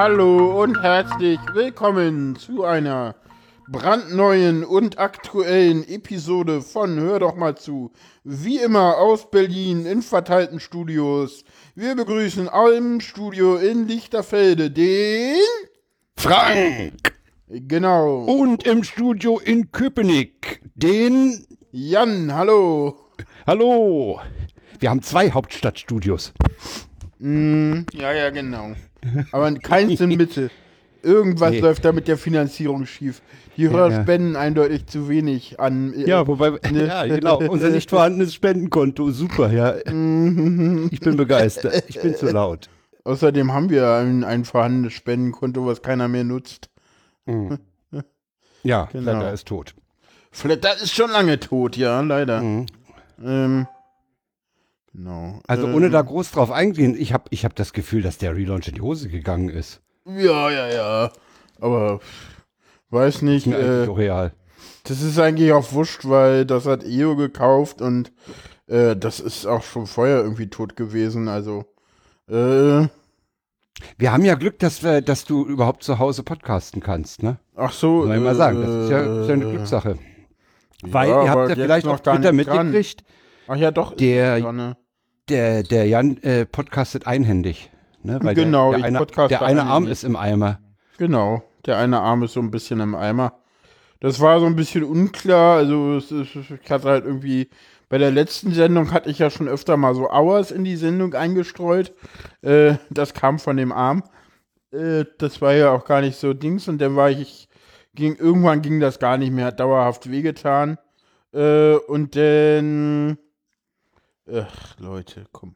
Hallo und herzlich willkommen zu einer brandneuen und aktuellen Episode von Hör doch mal zu. Wie immer aus Berlin in verteilten Studios. Wir begrüßen im Studio in Lichterfelde den Frank. Genau. Und im Studio in Köpenick den Jan. Hallo. Hallo. Wir haben zwei Hauptstadtstudios. Mm, ja, ja, genau. Aber keins in Mitte. Irgendwas Nee. läuft da mit der Finanzierung schief. Die Hörer ja. spenden eindeutig zu wenig an. äh, Ja, wobei, Ne? ja, genau, unser nicht vorhandenes Spendenkonto, super, ja. Ich bin begeistert, ich bin zu laut. Außerdem haben wir ein, ein vorhandenes Spendenkonto, was keiner mehr nutzt. Ja, Genau. Flatter ist tot. Flatter ist schon lange tot, ja, leider. Mhm. Ähm, genau. Also ähm, ohne da groß drauf eingehen, ich habe ich hab das Gefühl, dass der Relaunch in die Hose gegangen ist. Ja, ja, ja. Aber weiß nicht. Ist mir eigentlich Äh, so real. das ist eigentlich auch wurscht, weil das hat EO gekauft und äh, das ist auch schon vorher irgendwie tot gewesen. Also, äh, Wir haben ja Glück, dass, wir, dass du überhaupt zu Hause podcasten kannst, ne? ach so. Muss man mal sagen, das ist ja, ist ja eine äh, Glückssache. Weil ja, ihr habt ja vielleicht noch gar Twitter nicht dran. Ach ja, doch. Der- ne? der, der Jan äh, podcastet einhändig. Ne? Weil Genau, der, ich der, eine, der eine Arm ist im Eimer. Genau, der eine Arm ist so ein bisschen im Eimer. Das war so ein bisschen unklar. Also es ist, ich hatte halt irgendwie bei der letzten Sendung hatte ich ja schon öfter mal so Hours in die Sendung eingestreut. Äh, das kam von dem Arm. Äh, das war ja auch gar nicht so Dings und dann war ich ging irgendwann ging das gar nicht mehr, hat dauerhaft wehgetan. Äh, und dann ach Leute, komm.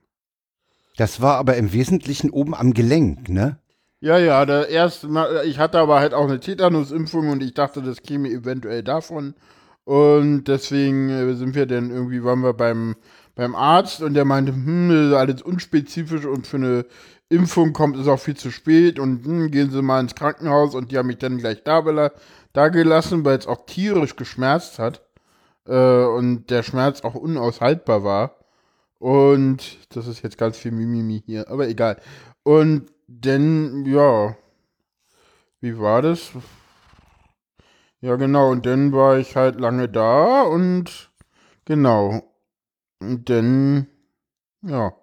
Das war aber im Wesentlichen oben am Gelenk, ne? Ja, ja, der erste Mal, ich hatte aber halt auch eine Tetanusimpfung und ich dachte, das käme eventuell davon. Und deswegen äh, sind wir dann irgendwie, waren wir beim, beim Arzt und der meinte, hm, das ist alles unspezifisch und für eine Impfung kommt es auch viel zu spät und hm, gehen Sie mal ins Krankenhaus und die haben mich dann gleich da, da gelassen, weil es auch tierisch geschmerzt hat äh, und der Schmerz auch unaushaltbar war. Und das ist jetzt ganz viel Mimimi hier, aber egal. Und dann, ja, wie war das? Ja, genau, und dann war ich halt lange da und genau. Und dann, ja,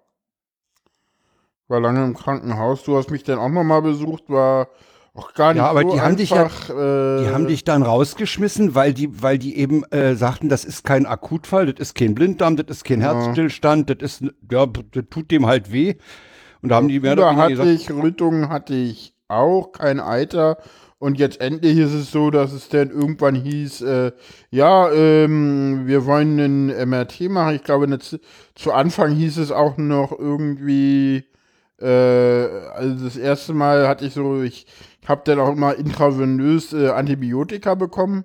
war lange im Krankenhaus. Du hast mich dann auch nochmal besucht, war auch gar nicht Ja, aber so die haben dich ja- einfach. äh, Die haben dich dann rausgeschmissen, weil die, weil die eben äh, sagten, das ist kein Akutfall, das ist kein Blinddarm, das ist kein Ja. Herzstillstand, das ist, ja, das tut dem halt weh. Und da haben die mehr oder hatte gesagt, ich, Rötungen hatte ich auch, kein Eiter. Und jetzt endlich ist es so, dass es dann irgendwann hieß, äh, ja, ähm, wir wollen einen MRT machen. Ich glaube, zu Anfang hieß es auch noch irgendwie, äh, also das erste Mal hatte ich so, ich habe dann auch mal intravenös äh, Antibiotika bekommen.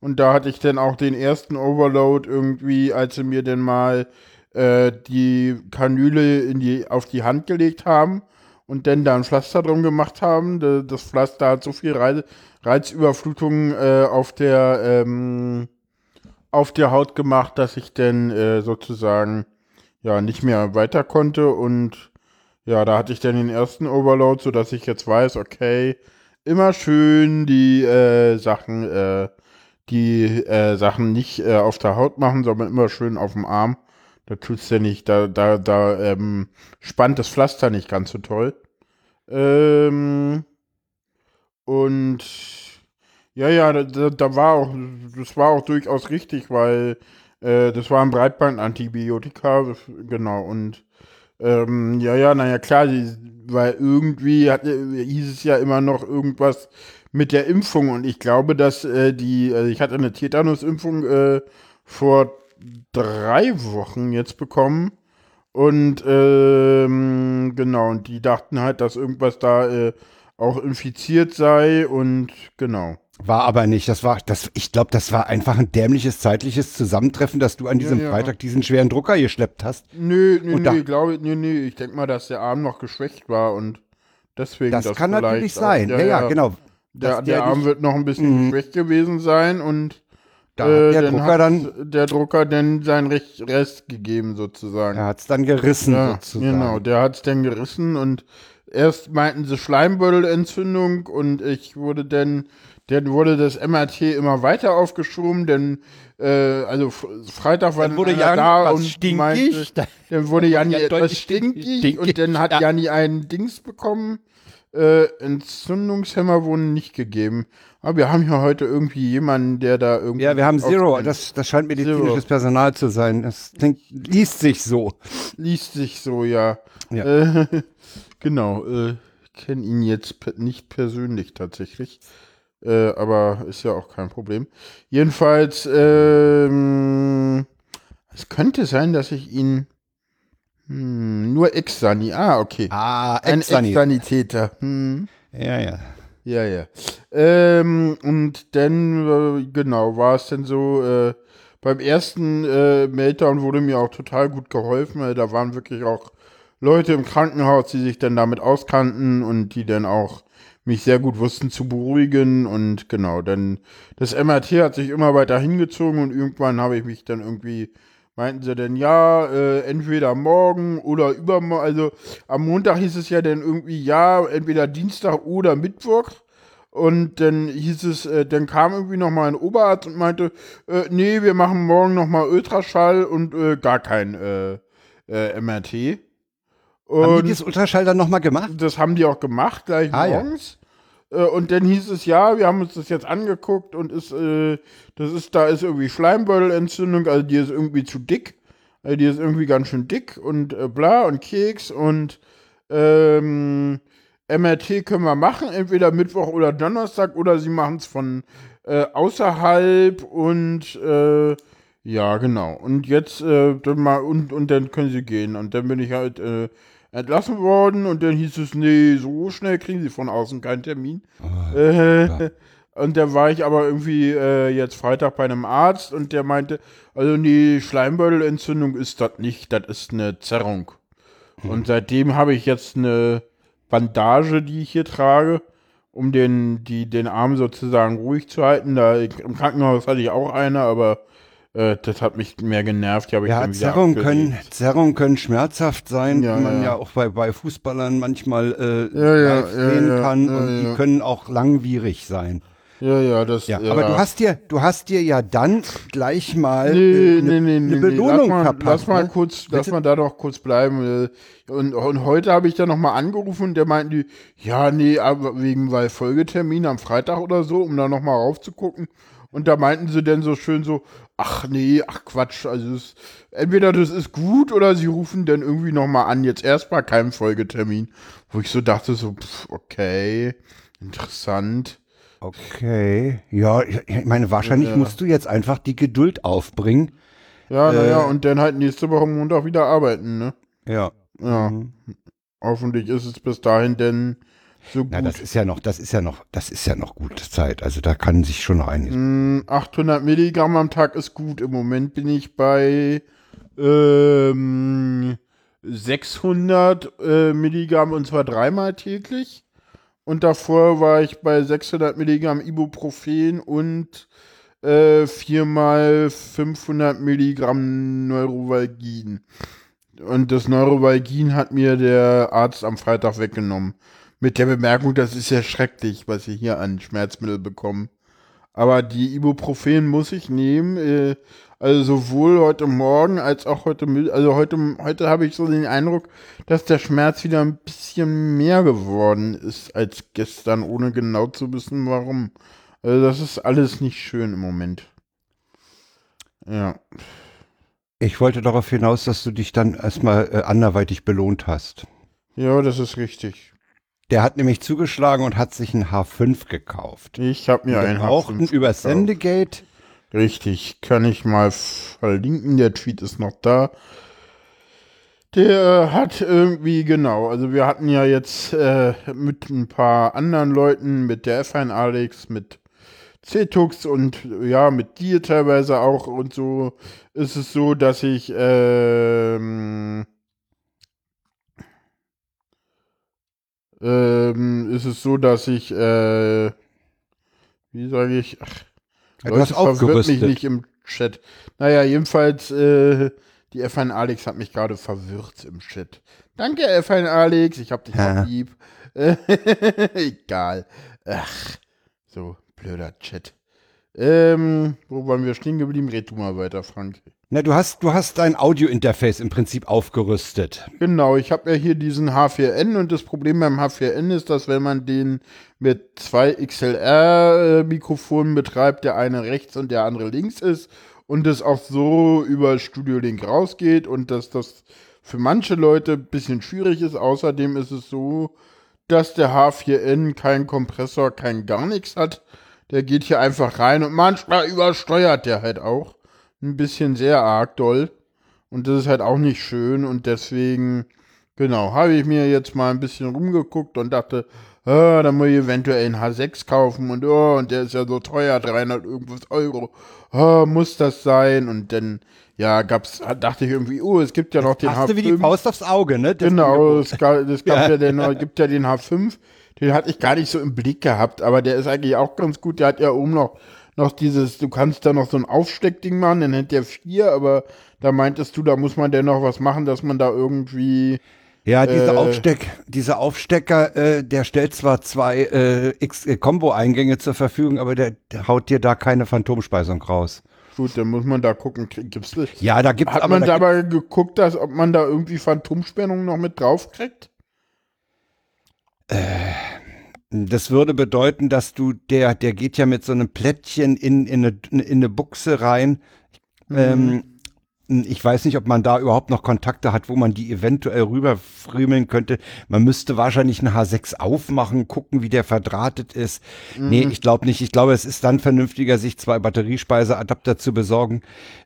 Und da hatte ich dann auch den ersten Overload irgendwie, als sie mir dann mal äh, die Kanüle in die, auf die Hand gelegt haben und dann da ein Pflaster drum gemacht haben. Da- Das Pflaster hat so viel Reiz, Reizüberflutung äh, auf der ähm, auf der Haut gemacht, dass ich dann äh, sozusagen ja nicht mehr weiter konnte und ja, da hatte ich dann den ersten Overload, so dass ich jetzt weiß, okay, immer schön die äh, Sachen, äh, die äh, Sachen nicht äh, auf der Haut machen, sondern immer schön auf dem Arm. Da tut's ja nicht, da, da, da ähm, spannt das Pflaster nicht ganz so toll. Ähm, und ja, ja, da- da, war auch, das war auch durchaus richtig, weil äh, das war ein Breitbandantibiotika, genau, und ähm, ja, ja, naja, klar, weil irgendwie hat, äh, hieß es ja immer noch irgendwas mit der Impfung und ich glaube, dass äh, die, also ich hatte eine Tetanusimpfung äh, vor drei Wochen jetzt bekommen und ähm, genau, und die dachten halt, dass irgendwas da äh, auch infiziert sei und genau. War aber nicht. Das war, das, ich glaube, das war einfach ein dämliches zeitliches Zusammentreffen, dass du an diesem ja. Freitag diesen schweren Drucker geschleppt hast. Nö, nö, nö, glaube nö, nö, ich denke mal, dass der Arm noch geschwächt war und deswegen Das, kann vielleicht natürlich auch- sein. Ja, ja, genau. Der, Dass der Arm dich- wird noch ein bisschen Mhm. geschwächt gewesen sein und Da äh, hat der dann Drucker hat dann, der Drucker dann seinen Rest gegeben sozusagen. er hat's dann gerissen Ja, sozusagen. genau, der hat es dann gerissen und erst meinten sie Schleimbeutelentzündung und ich wurde dann, dann wurde das MRT immer weiter aufgeschoben, denn äh, also Freitag war Dann wurde Jan da und stinkig. meinte, dann wurde Janni Ja, etwas stinkig stinkig. und dann hat Ja. Janni einen Dings bekommen. Äh, Entzündungshemmer wurden nicht gegeben. Aber wir haben hier heute irgendwie jemanden, der da irgendwie. Ja, wir haben Zero. Das, das scheint medizinisches Zero. Personal zu sein. Das klingt, liest sich so. liest sich so, ja. Ja. Äh, genau, äh, ich kenne ihn jetzt nicht persönlich tatsächlich. Äh, aber ist ja auch kein Problem. Jedenfalls, ähm, es könnte sein, dass ich ihn hm, nur Ex-Sani. Ah, okay. Ah, Ein Ex-Sani. Ex-Sanitäter. Hm. Ja, ja. Ja, ja. Ähm, und dann, äh, genau, war es dann so, äh, beim ersten äh, Meltdown wurde mir auch total gut geholfen. Weil da waren wirklich auch Leute im Krankenhaus, die sich dann damit auskannten und die dann auch mich sehr gut wussten zu beruhigen. Und genau, dann das MRT hat sich immer weiter hingezogen und irgendwann habe ich mich dann irgendwie, meinten sie denn, ja, äh, entweder morgen oder übermorgen, also am Montag hieß es ja dann irgendwie, ja, entweder Dienstag oder Mittwoch. Und dann hieß es, äh, dann kam irgendwie noch mal ein Oberarzt und meinte, äh, nee, wir machen morgen noch mal Ultraschall und äh, gar kein äh, äh, MRT. Haben Und die das Ultraschall dann nochmal gemacht? das haben die auch gemacht, gleich Ah, ja. morgens. Äh, Und dann hieß es, ja, wir haben uns das jetzt angeguckt und ist, äh, das ist, da ist irgendwie Schleimbeutelentzündung, also die ist irgendwie zu dick. Also die ist irgendwie ganz schön dick und äh, bla und Keks und ähm, MRT können wir machen, entweder Mittwoch oder Donnerstag oder sie machen es von äh, außerhalb und äh, ja, genau. Und jetzt äh, dann mal und, und dann können sie gehen. Und dann bin ich halt äh, entlassen worden und dann hieß es, nee, so schnell kriegen sie von außen keinen Termin. äh, und da war ich aber irgendwie äh, jetzt Freitag bei einem Arzt und der meinte, also die Schleimbeutelentzündung ist das nicht, das ist eine Zerrung. Und seitdem habe ich jetzt eine Bandage, die ich hier trage, um den, die, den Arm sozusagen ruhig zu halten. Da, Im Krankenhaus hatte ich auch eine, aber äh, das hat mich mehr genervt. Die habe ich Ja, Zerrungen können, Zerrungen können schmerzhaft sein, Ja, wie man ja. ja. auch bei, bei Fußballern manchmal äh, Ja, sehen kann und die können auch langwierig sein. Ja, ja, das. Ja, aber du hast dir, du hast dir ja dann gleich mal Nee, äh, nee, eine nee, nee, eine Belohnung lass mal, verpasst. Lass mal ne? kurz, lass Bitte? mal da doch kurz bleiben. äh, Und, und heute habe ich dann nochmal angerufen und der meinten die, ja, nee, aber wegen weil Folgetermin am Freitag oder so, um da nochmal raufzugucken. Und da meinten sie dann so schön so, ach nee, ach Quatsch, also es, entweder das ist gut oder sie rufen dann irgendwie nochmal an, jetzt erstmal keinen Folgetermin. Wo ich so dachte, so, pff, okay, interessant. Okay, ja, ich ich meine, wahrscheinlich Ja. musst du jetzt einfach die Geduld aufbringen. Ja, naja, Äh. und dann halt nächste Woche Montag wieder arbeiten, ne? Ja. Ja. Mhm. Hoffentlich ist es bis dahin denn so gut. Na, das ist ja noch, das ist ja noch, das ist ja noch gute Zeit. Also da kann sich schon noch einiges. Mm, 800 Milligramm am Tag ist gut. Im Moment bin ich bei ähm, 600 äh, Milligramm und zwar dreimal täglich. Und davor war ich bei 600 Milligramm Ibuprofen und äh, viermal 500 Milligramm Neurovalgin. Und das Neurovalgin hat mir der Arzt am Freitag weggenommen. Mit der Bemerkung, das ist ja schrecklich, was ich hier an Schmerzmittel bekomme. Aber die Ibuprofen muss ich nehmen. Äh, also sowohl heute Morgen als auch heute. Also heute, heute habe ich so den Eindruck, dass der Schmerz wieder ein bisschen mehr geworden ist als gestern, ohne genau zu wissen, warum. Also das ist alles nicht schön im Moment. Ja. Ich wollte darauf hinaus, dass du dich dann erstmal äh, anderweitig belohnt hast. Ja, das ist richtig. Der hat nämlich zugeschlagen und hat sich ein H5 gekauft. Ich habe mir einen brauchten H5 über. Sendegate. Richtig, kann ich mal verlinken. Der Tweet ist noch da. Der hat irgendwie, genau, also wir hatten ja jetzt äh, mit ein paar anderen Leuten, mit der F1 Alex, mit Cetux und ja, mit dir teilweise auch und so, ist es so, dass ich ähm, ähm, ist es so, dass ich äh, wie sage ich, ach, Ja, hast verwirrt mich nicht im Chat. Naja, jedenfalls, äh, Die F1 Alex hat mich gerade verwirrt im Chat. Danke, F1 Alex, ich hab dich auch lieb. Egal. Ach, so, blöder Chat. Ähm, wo waren wir stehen geblieben? Red du mal weiter, Frank. Na, du hast, du hast dein Audio-Interface im Prinzip aufgerüstet. Genau, ich habe ja hier diesen H4n und das Problem beim H4n ist, dass wenn man den mit zwei XLR-Mikrofonen betreibt, der eine rechts und der andere links ist und das auch so über Studio Link rausgeht und dass das für manche Leute ein bisschen schwierig ist. Außerdem ist es so, dass der H4n keinen Kompressor, kein gar nichts hat. Der geht hier einfach rein und manchmal übersteuert der halt auch ein bisschen sehr arg doll. Und das ist halt auch nicht schön. Und deswegen, genau, habe ich mir jetzt mal ein bisschen rumgeguckt und dachte, ah, da muss ich eventuell einen H6 kaufen und oh, und der ist ja so teuer, 300 irgendwas Euro. Oh, muss das sein? Und dann, ja, gab's, dachte ich irgendwie, oh, es gibt ja noch den H5. wie die Faust aufs Auge, ne? Das genau, es gab, es gab ja. ja den, gibt ja den H5. Den hatte ich gar nicht so im Blick gehabt, aber der ist eigentlich auch ganz gut. Der hat ja oben noch noch dieses, du kannst da noch so ein Aufsteckding machen, dann hätte der vier, aber da meintest du, da muss man denn noch was machen, dass man da irgendwie. Ja, diese, äh, Aufsteck, dieser Aufstecker, äh, der stellt zwar zwei äh, X-Combo-Eingänge zur Verfügung, aber der, der, haut dir da keine Phantomspeisung raus. Gut, dann muss man da gucken, gibt's das? Ja, da gibt's Hat aber, man da aber geguckt, dass, ob man da irgendwie Phantomspannung noch mit drauf kriegt? Äh, das würde bedeuten, dass du, der, der geht ja mit so einem Plättchen in, in, eine, in eine Buchse rein. Mhm. Ähm, ich weiß nicht, ob man da überhaupt noch Kontakte hat, wo man die eventuell rüberfriemeln könnte. Man müsste wahrscheinlich einen H6 aufmachen, gucken, wie der verdrahtet ist. Mhm. Nee, ich glaube nicht. Ich glaube, es ist dann vernünftiger, sich zwei Batteriespeiseadapter zu besorgen.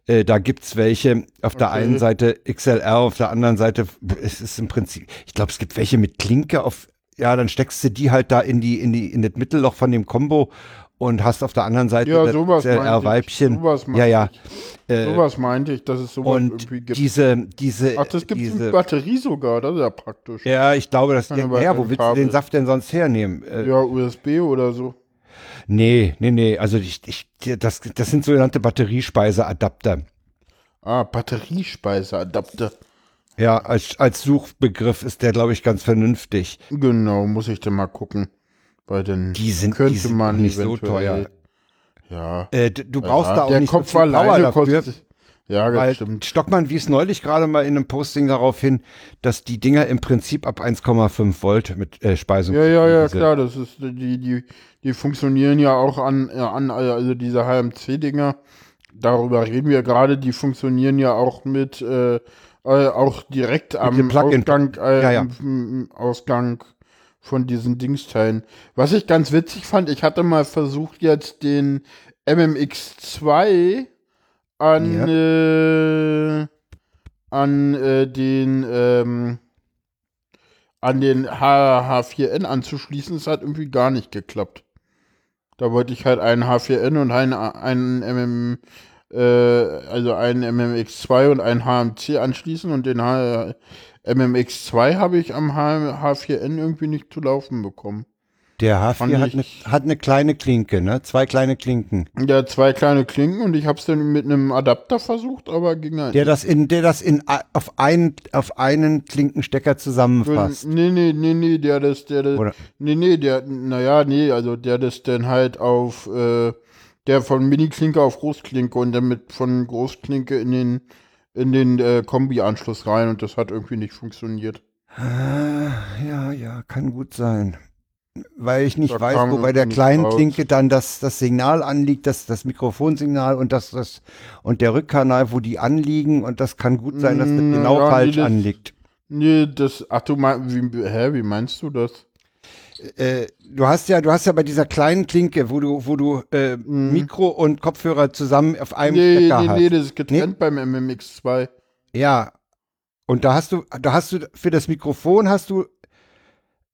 Äh, da gibt's welche. Auf okay. der einen Seite XLR, auf der anderen Seite, es ist im Prinzip, ich glaube, es gibt welche mit Klinke auf ja, dann steckst du die halt da in die, in die, in das Mittelloch von dem Combo und hast auf der anderen Seite ja, sowas weibchen Sowas ja, ja. Äh, sowas meinte ich, dass es sowas und irgendwie gibt. Diese, diese, Ach, das gibt es mit Batterie sogar, das ist ja praktisch. Ja, ich glaube, das, ja, ja wo willst Kabel. du den Saft denn sonst hernehmen? Äh, ja, USB oder so. Nee, nee, nee, also ich, ich, das, das sind sogenannte Batteriespeiseadapter. Ah, Batteriespeiseadapter. Ja, als, als Suchbegriff ist der, glaube ich, ganz vernünftig. Genau, muss ich dann mal gucken. Weil dann die sind, könnte die sind man nicht so teuer. Ja. Äh, du brauchst ja, da auch der nicht Kopf so viel Power dafür. Kostet, ja, das weil stimmt. Stockmann wies neulich gerade mal in einem Posting darauf hin, dass die Dinger im Prinzip ab 1,5 Volt mit äh, Speisung. Ja, ja, ja, klar, das ist die die die funktionieren ja auch an an also diese HMC-Dinger. Darüber reden wir gerade. Die funktionieren ja auch mit äh, äh, auch direkt am Ausgang, äh, ja, ja. Ausgang von diesen Dingsteilen. Was ich ganz witzig fand, ich hatte mal versucht, jetzt den MMX2 an, ja. äh, an äh, den ähm, an den H4N anzuschließen. Es hat irgendwie gar nicht geklappt. Da wollte ich halt einen H4N und einen, einen MM äh, also einen MMX2 und einen HMC anschließen und den H MMX2 habe ich am H H4N irgendwie nicht zu laufen bekommen. Der H4 hat eine, hat eine kleine Klinke, ne? Zwei kleine Klinken. Ja, zwei kleine Klinken und ich habe es dann mit einem Adapter versucht, aber ging halt der das in Der das in auf einen auf einen Klinkenstecker zusammenfasst. Nee, nee, nee, nee, der das der, der nee, nee, der naja, nee, also der das dann halt auf äh, der von Mini-Klinke auf Großklinke und dann mit von Großklinke in den, in den äh, Kombi-Anschluss rein und das hat irgendwie nicht funktioniert. Ah, ja, ja, kann gut sein. Weil ich nicht da weiß, wo bei der kleinen Klinke dann das, das Signal anliegt, das, das Mikrofonsignal und das, das und der Rückkanal, wo die anliegen und das kann gut sein, dass das mm, genau ja, falsch nee, das, anliegt. Nee, das, ach du meinst, wie, hä, wie meinst du das? Äh, du hast ja, du hast ja bei dieser kleinen Klinke, wo du, wo du äh, mhm. Mikro und Kopfhörer zusammen auf einem nee, Stecker nee, hast. Nee, das ist getrennt nee? beim MMX2. Ja. Und da hast du, da hast du für das Mikrofon hast du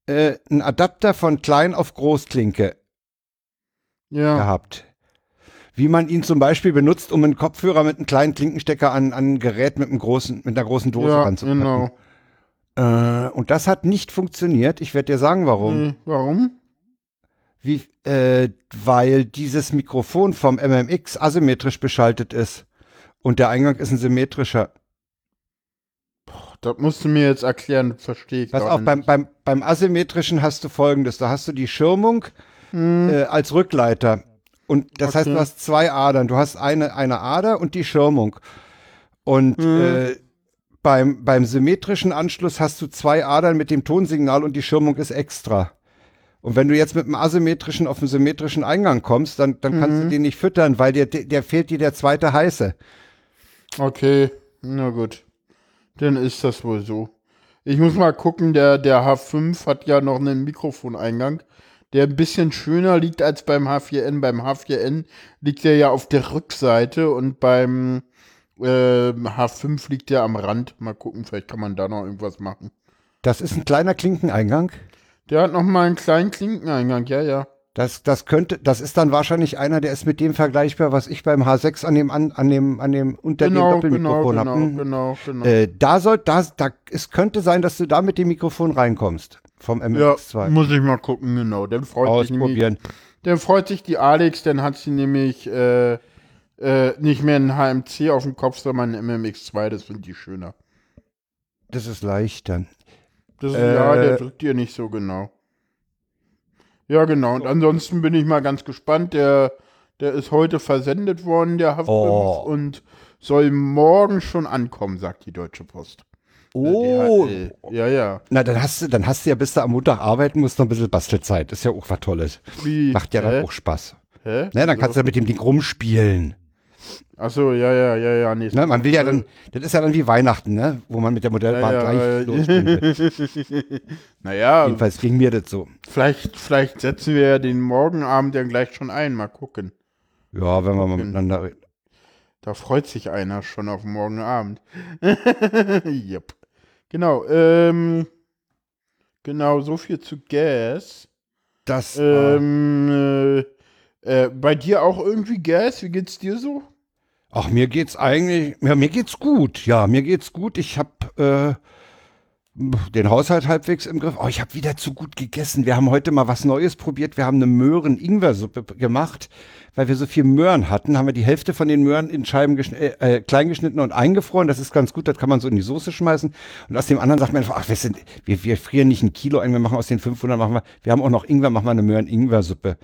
äh, einen Adapter von klein auf Großklinke ja. gehabt. Wie man ihn zum Beispiel benutzt, um einen Kopfhörer mit einem kleinen Klinkenstecker an, an ein Gerät mit einem großen, mit einer großen Dose ja, ranzupacken. Genau. Äh, und das hat nicht funktioniert. Ich werde dir sagen, warum. Hm, warum? Wie, äh, weil dieses Mikrofon vom MMX asymmetrisch beschaltet ist. Und der Eingang ist ein symmetrischer. das musst du mir jetzt erklären, verstehe ich. Pass auf, beim, beim, beim asymmetrischen hast du folgendes: Da hast du die Schirmung äh, als Rückleiter. Und das heißt, Okay. du hast zwei Adern. Du hast eine, eine Ader und die Schirmung. Und äh, beim, beim symmetrischen Anschluss hast du zwei Adern mit dem Tonsignal und die Schirmung ist extra. Und wenn du jetzt mit dem asymmetrischen auf den symmetrischen Eingang kommst, dann, dann kannst du den nicht füttern, weil dir, der fehlt dir der zweite heiße. Okay, na gut. Dann ist das wohl so. Ich muss mal gucken, der, der H5 hat ja noch einen Mikrofoneingang, der ein bisschen schöner liegt als beim H4n. Beim H4n liegt der ja auf der Rückseite und beim ähm, H5 liegt der am Rand. Mal gucken, vielleicht kann man da noch irgendwas machen. Das ist ein kleiner Klinkeneingang. Der hat noch mal einen kleinen Klinkeneingang, ja, ja. Das, das könnte, das ist dann wahrscheinlich einer, der ist mit dem vergleichbar, was ich beim H6 an dem, an, an dem, an dem, unter Genau, dem genau, Doppelmikrofon genau, habe. Hm. genau, genau. Äh, da soll, da, da, es könnte sein, dass du da mit dem Mikrofon reinkommst. Vom ja, MX2. muss ich mal gucken, genau. Dann freut sich nämlich. Dann freut sich die Alex, dann hat sie nämlich äh, äh, nicht mehr ein HMC auf dem Kopf, sondern ein MMX2, das finde ich schöner. Das ist leichter. Das ist, Äh, ja, der drückt dir nicht so genau. Ja, genau. Und ansonsten bin ich mal ganz gespannt. Der, der ist heute versendet worden, der Haftbrief, Oh. und soll morgen schon ankommen, sagt die Deutsche Post. Oh. DHL. Ja, ja. Na, dann hast du, dann hast du ja, bis du am Montag arbeiten musst, noch ein bisschen Bastelzeit. ist ja auch was Tolles. Wie? Macht ja Hä? dann auch Spaß. Hä? Ne, dann kannst du mit dem Ding rumspielen. Achso, ja, ja, ja, ja. Nee, Ne, man will ja dann, das ist ja dann wie Weihnachten, ne? Wo man mit der Modellbahn ja, gleich äh, will. naja, Jedenfalls ging mir das so. Vielleicht, vielleicht setzen wir ja den Morgenabend dann gleich schon ein. Mal gucken. Ja, wenn wir mal miteinander reden. Da freut sich einer schon auf morgen Abend. yep. Genau, ähm, genau, so viel zu Gas. Das, äh, Ähm, äh, äh, bei dir auch irgendwie Gas? Wie geht's dir so? Ach, mir geht's eigentlich, ja, mir geht's gut. Ja, mir geht's gut. Ich hab, äh, den Haushalt halbwegs im Griff. Oh, ich habe wieder zu gut gegessen. Wir haben heute mal was Neues probiert. Wir haben eine Möhren-Ingwer-Suppe gemacht, weil wir so viel Möhren hatten. Haben wir die Hälfte von den Möhren in Scheiben äh, äh, klein geschnitten und eingefroren. Das ist ganz gut. Das kann man so in die Soße schmeißen. Und aus dem anderen sagt man einfach, ach, wir, sind, wir, wir frieren nicht ein Kilo ein. Wir machen aus den 500 machen wir. Wir haben auch noch Ingwer, machen wir eine Möhren-Ingwer-Suppe.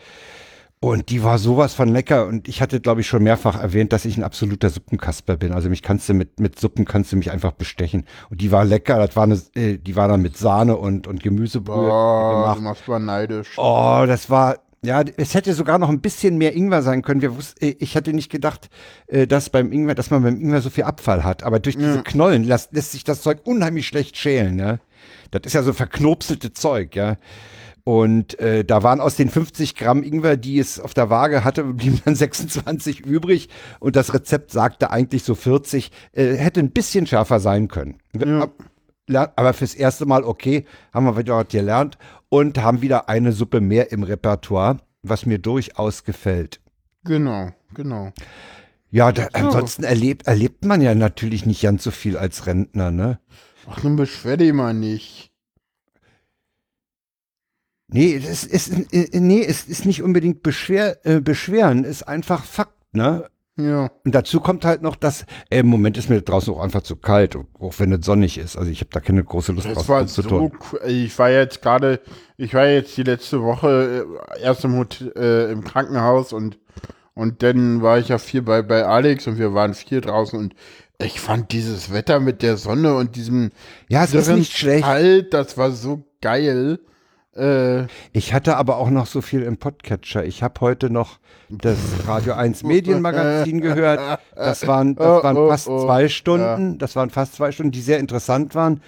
Und die war sowas von lecker. Und ich hatte, glaube ich, schon mehrfach erwähnt, dass ich ein absoluter Suppenkasper bin. Also mich kannst du mit, mit Suppen kannst du mich einfach bestechen. Und die war lecker. Das war eine, äh, die war dann mit Sahne und, und Gemüsebrühe Oh, du gemacht. machst mal neidisch. Oh, das war, ja, es hätte sogar noch ein bisschen mehr Ingwer sein können. Wir wussten, äh, ich hatte nicht gedacht, äh, dass beim Ingwer, dass man beim Ingwer so viel Abfall hat. Aber durch diese Knollen lässt, lässt sich das Zeug unheimlich schlecht schälen, ja. Das ist ja so verknopselte Zeug, ja. Und äh, da waren aus den 50 Gramm Ingwer, die es auf der Waage hatte, blieben dann 26 übrig. Und das Rezept sagte eigentlich so 40. Äh, hätte ein bisschen schärfer sein können. Ja. Aber fürs erste Mal okay, haben wir wieder was gelernt und haben wieder eine Suppe mehr im Repertoire, was mir durchaus gefällt. Genau, genau. Ja, da, ansonsten erlebt, erlebt man ja natürlich nicht ganz so viel als Rentner, ne? Ach, nun beschwer dich mal nicht. Nee, es ist, äh, nee, es ist nicht unbedingt beschwer, äh, beschweren, ist einfach Fakt, ne? Ja. Und dazu kommt halt noch, dass äh, im Moment ist mir draußen auch einfach zu kalt, auch wenn es sonnig ist. Also ich habe da keine große Lust Das drauf war zu so, tun. cool. ich war jetzt gerade, ich war jetzt die letzte Woche äh, erst im, Hotel, äh, im Krankenhaus und, und dann war ich ja viel bei, bei Alex und wir waren viel draußen und ich fand dieses Wetter mit der Sonne und diesem Ja, es ist nicht schlecht. kalt, das war so geil. Äh, Ich hatte aber auch noch so viel im Podcatcher. Ich habe heute noch das Radio 1 Medienmagazin gehört. Das waren, das Oh, waren oh, fast oh. zwei Stunden. Das waren fast zwei Stunden, die sehr interessant waren.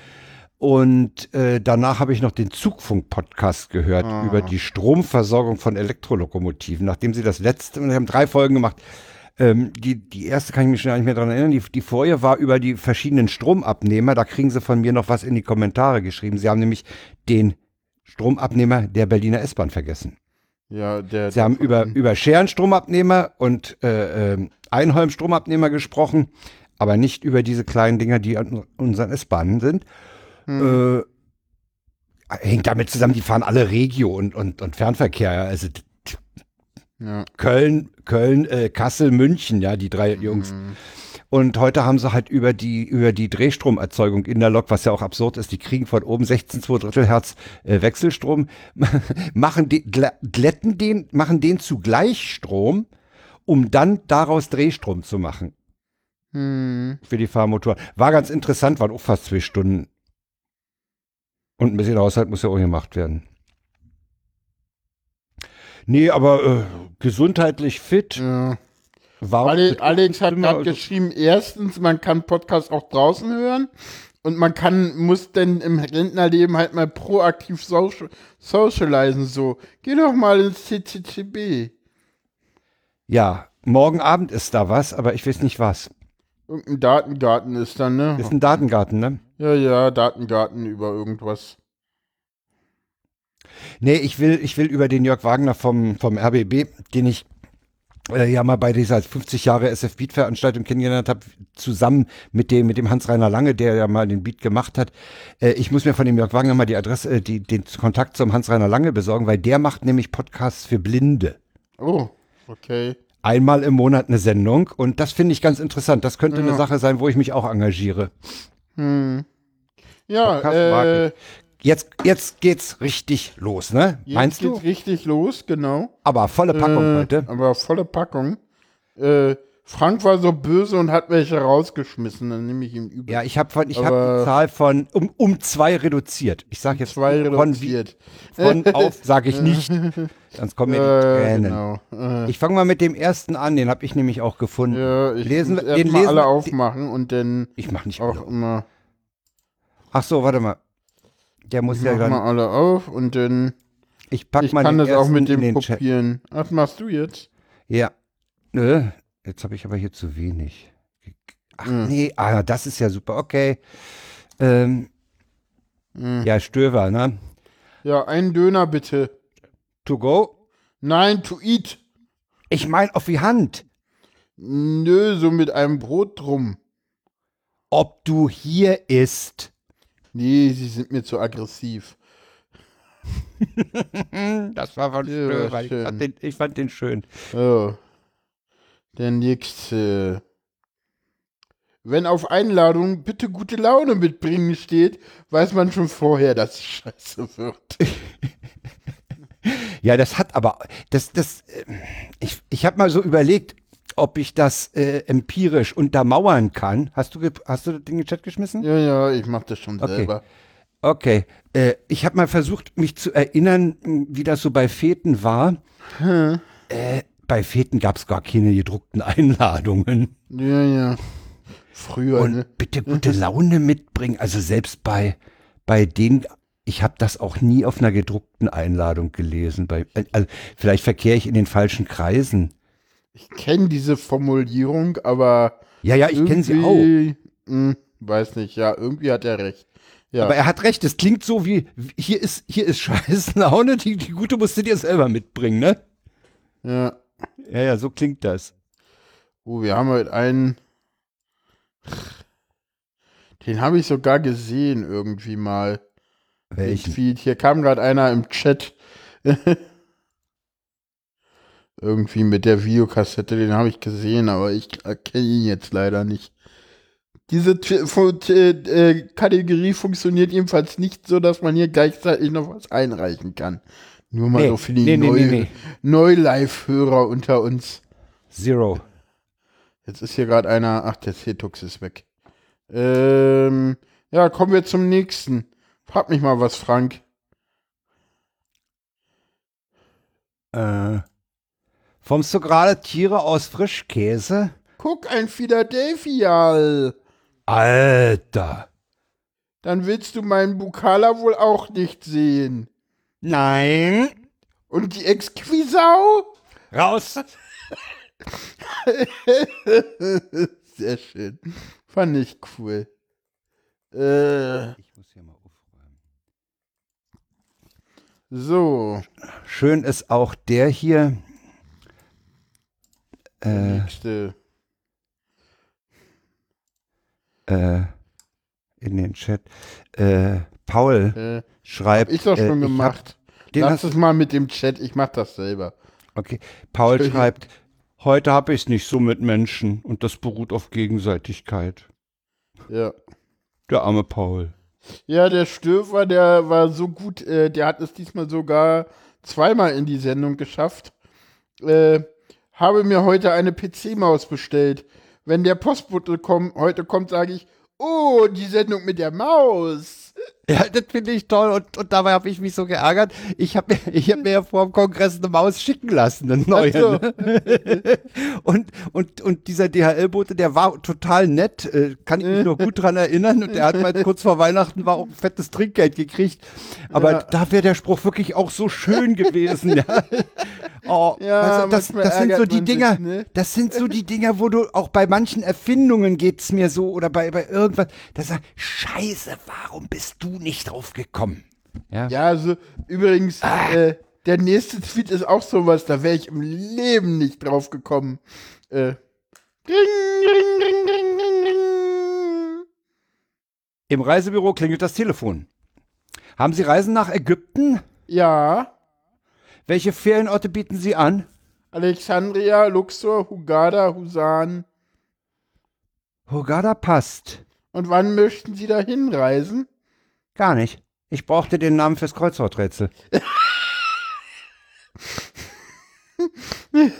Und äh, danach habe ich noch den Zugfunk-Podcast gehört Ah. über die Stromversorgung von Elektrolokomotiven. Nachdem sie das letzte, und sie haben drei Folgen gemacht. Ähm, die, die erste kann ich mich schon gar nicht mehr dran erinnern. Die, die vorher war über die verschiedenen Stromabnehmer. Da kriegen sie von mir noch was in die Kommentare geschrieben. Sie haben nämlich den Stromabnehmer der Berliner S-Bahn vergessen. ja, der, Sie haben über, über Scherenstromabnehmer und äh, ähm, Einholmstromabnehmer gesprochen, aber nicht über diese kleinen Dinger, die an unseren S-Bahnen sind. Hm. Äh, hängt damit zusammen, die fahren alle Regio und, und, und Fernverkehr. ja. Also ja. Köln, Köln, äh, Kassel, München, ja, die drei Jungs. Hm. Und heute haben sie halt über die, über die Drehstromerzeugung in der Lok, was ja auch absurd ist, die kriegen von oben 16 2 Drittel Hertz äh, Wechselstrom, machen den, glätten den, machen den zu Gleichstrom, um dann daraus Drehstrom zu machen. Hm. Für die Fahrmotoren. War ganz interessant, waren auch fast zwei Stunden. Und ein bisschen Haushalt muss ja auch gemacht werden. Nee, aber äh, gesundheitlich fit. Ja. Warum Ale Alex hat gerade geschrieben, erstens, man kann Podcast auch draußen hören und man kann, muss denn im Rentnerleben halt mal proaktiv social, socialisen, so. Geh doch mal ins CCCB. Ja, morgen Abend ist da was, aber ich weiß nicht was. Irgendein Datengarten ist dann, ne? Ist ein Datengarten, ne? Ja, ja, Datengarten über irgendwas. Nee, ich will, ich will über den Jörg Wagner vom, vom RBB, den ich äh, ja mal bei dieser 50 Jahre SF Beat Veranstaltung kennengelernt habe, zusammen mit dem, mit dem Hans-Reiner Lange, der ja mal den Beat gemacht hat. Äh, ich muss mir von dem Jörg Wagner mal die Adresse, äh, die, den Kontakt zum Hans-Reiner Lange besorgen, weil der macht nämlich Podcasts für Blinde. Oh, okay. Einmal im Monat eine Sendung und das finde ich ganz interessant. Das könnte eine Ja. Sache sein, wo ich mich auch engagiere. Hm. Ja, äh, Jetzt, jetzt geht's richtig los, ne? jetzt Meinst geht's du? richtig los, genau. Aber volle Packung äh, heute. Aber volle Packung. Äh, Frank war so böse und hat welche rausgeschmissen, dann nehme ich ihm übel. Ja, ich habe ich hab die Zahl von um, um zwei reduziert. Ich sage jetzt Zwei reduziert. von auf sage ich nicht. Sonst kommen mir die Äh, Tränen. genau. Äh, Ich fange mal mit dem ersten an, den habe ich nämlich auch gefunden. ja, ich lesen muss den lesen alle aufmachen und dann Ich mache nicht auch immer, Ach so, warte mal. Der muss ich ja mach dann. mal alle auf und dann, Ich pack ich mal kann den das auch mit in dem den Chat. kopieren. Was machst du jetzt? Ja. Nö, jetzt habe ich aber hier zu wenig. Ach Hm. nee, ah, das ist ja super. Okay. Ähm, Hm. ja, Stöver, ne? Ja, einen Döner bitte. To go? Nein, to eat. Ich meine auf die Hand. Nö, so mit einem Brot drum. Ob du hier isst. Nee, sie sind mir zu aggressiv. Das war von Ja, Stöver. Ich fand, den, ich fand den schön. Oh. Der nächste. Wenn auf Einladung bitte gute Laune mitbringen steht, weiß man schon vorher, dass es scheiße wird. Ja, das hat aber, das, das, äh, ich, ich habe mal so überlegt, ob ich das äh, empirisch untermauern kann. Hast du, hast du das Ding in den Chat geschmissen? Ja, ja, ich mach das schon Okay. selber. Okay. Äh, ich habe mal versucht, mich zu erinnern, wie das so bei Feten war. Äh, bei Feten gab es gar keine gedruckten Einladungen. Ja, ja. Früher, Und ne? bitte gute Laune mitbringen. Also selbst bei, bei denen, ich habe das auch nie auf einer gedruckten Einladung gelesen. Bei, äh, also vielleicht verkehre ich in den falschen Kreisen. Ich kenne diese Formulierung, aber. Ja, ja, ich kenne sie auch. irgendwie- Hm, weiß nicht, ja, irgendwie hat er recht. Ja, Aber er hat recht, es klingt so wie, hier ist, hier ist scheiß Laune, die, die gute musst du dir selber mitbringen, ne? ja. Ja, ja, so klingt das. Oh, wir haben heute einen. Den habe ich sogar gesehen irgendwie mal. Welchen? Hier kam gerade einer im Chat. irgendwie mit der Videokassette, den habe ich gesehen, aber ich erkenne ihn jetzt leider nicht. Diese T T äh, Kategorie funktioniert jedenfalls nicht so, dass man hier gleichzeitig noch was einreichen kann. Nur mal Nee, so für die nee, nee, Neu nee, nee. Neu-Live-Hörer unter uns. Zero. Jetzt ist hier gerade einer. Ach, der C-Tux ist weg. Ähm, ja, kommen wir zum nächsten. Frag mich mal was, Frank. Äh, formst du gerade Tiere aus Frischkäse? Guck, ein Philadelphia. Alter. Dann willst du meinen Bukala wohl auch nicht sehen. Nein. Und die Exquisau? Raus. Sehr schön. Fand ich cool. Äh, Ich muss hier mal aufräumen. so. Schön ist auch der hier. Äh, Nächste. äh, in den Chat. Äh, Paul Äh, schreibt. hab ich doch äh, schon hab- gemacht. den Lass es mal mit dem Chat, ich mach das selber. okay. Paul Schön. schreibt, heute habe ich es nicht so mit Menschen und das beruht auf Gegenseitigkeit. Ja. Der arme Paul. Ja, der Stöfer, der war so gut, äh, der hat es diesmal sogar zweimal in die Sendung geschafft. Äh, habe mir heute eine PC-Maus bestellt. Wenn der Postbote komm, heute kommt, sage ich, oh, die Sendung mit der Maus. Ja, das finde ich toll und, und dabei habe ich mich so geärgert. Ich habe mir, ich hab mir ja vor dem Kongress eine Maus schicken lassen, eine neue. So. Ne? und, und, und dieser DHL-Bote, der war total nett, äh, kann ich mich noch gut dran erinnern. Und der hat mal kurz vor Weihnachten war auch ein fettes Trinkgeld gekriegt. Aber Ja. da wäre der Spruch wirklich auch so schön gewesen. ja. Oh, Ja, du, das, das sind so die man sich, Dinger, ne? das sind so die Dinger, wo du auch bei manchen Erfindungen geht's mir so oder bei, bei irgendwas, da sag Scheiße, warum bist du nicht drauf gekommen? Ja. Ja, also übrigens, äh, der nächste Tweet ist auch sowas, da wäre ich im Leben nicht drauf gekommen. Äh, ring, ring, ring, ring, ring, ring. Im Reisebüro klingelt das Telefon. Haben Sie Reisen nach Ägypten? Ja, Welche Ferienorte bieten Sie an? Alexandria, Luxor, Hugada, Husan. Hurghada passt. Und wann möchten Sie da hinreisen? Gar nicht. Ich brauchte den Namen fürs Kreuzworträtsel.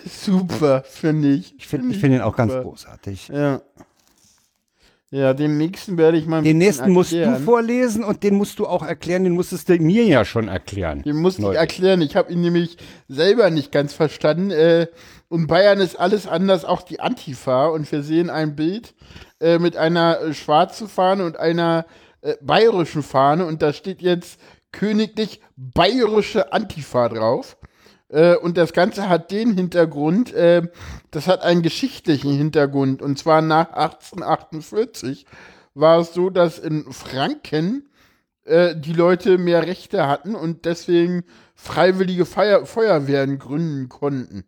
Super, finde ich. Ich finde ich find ihn auch ganz großartig. Ja. Ja, den nächsten werde ich mal Den nächsten musst du vorlesen und den musst du auch erklären, den musstest du mir ja schon erklären. Den musste ich erklären. Ich habe ihn nämlich selber nicht ganz verstanden. Äh, und Bayern ist alles anders, auch die Antifa. Und wir sehen ein Bild äh, mit einer äh, schwarzen Fahne und einer äh, bayerischen Fahne. Und da steht jetzt königlich bayerische Antifa drauf. Äh, und das Ganze hat den Hintergrund, äh, das hat einen geschichtlichen Hintergrund. Und zwar nach 1848 war es so, dass in Franken äh, die Leute mehr Rechte hatten und deswegen freiwillige Feuer Feuerwehren gründen konnten.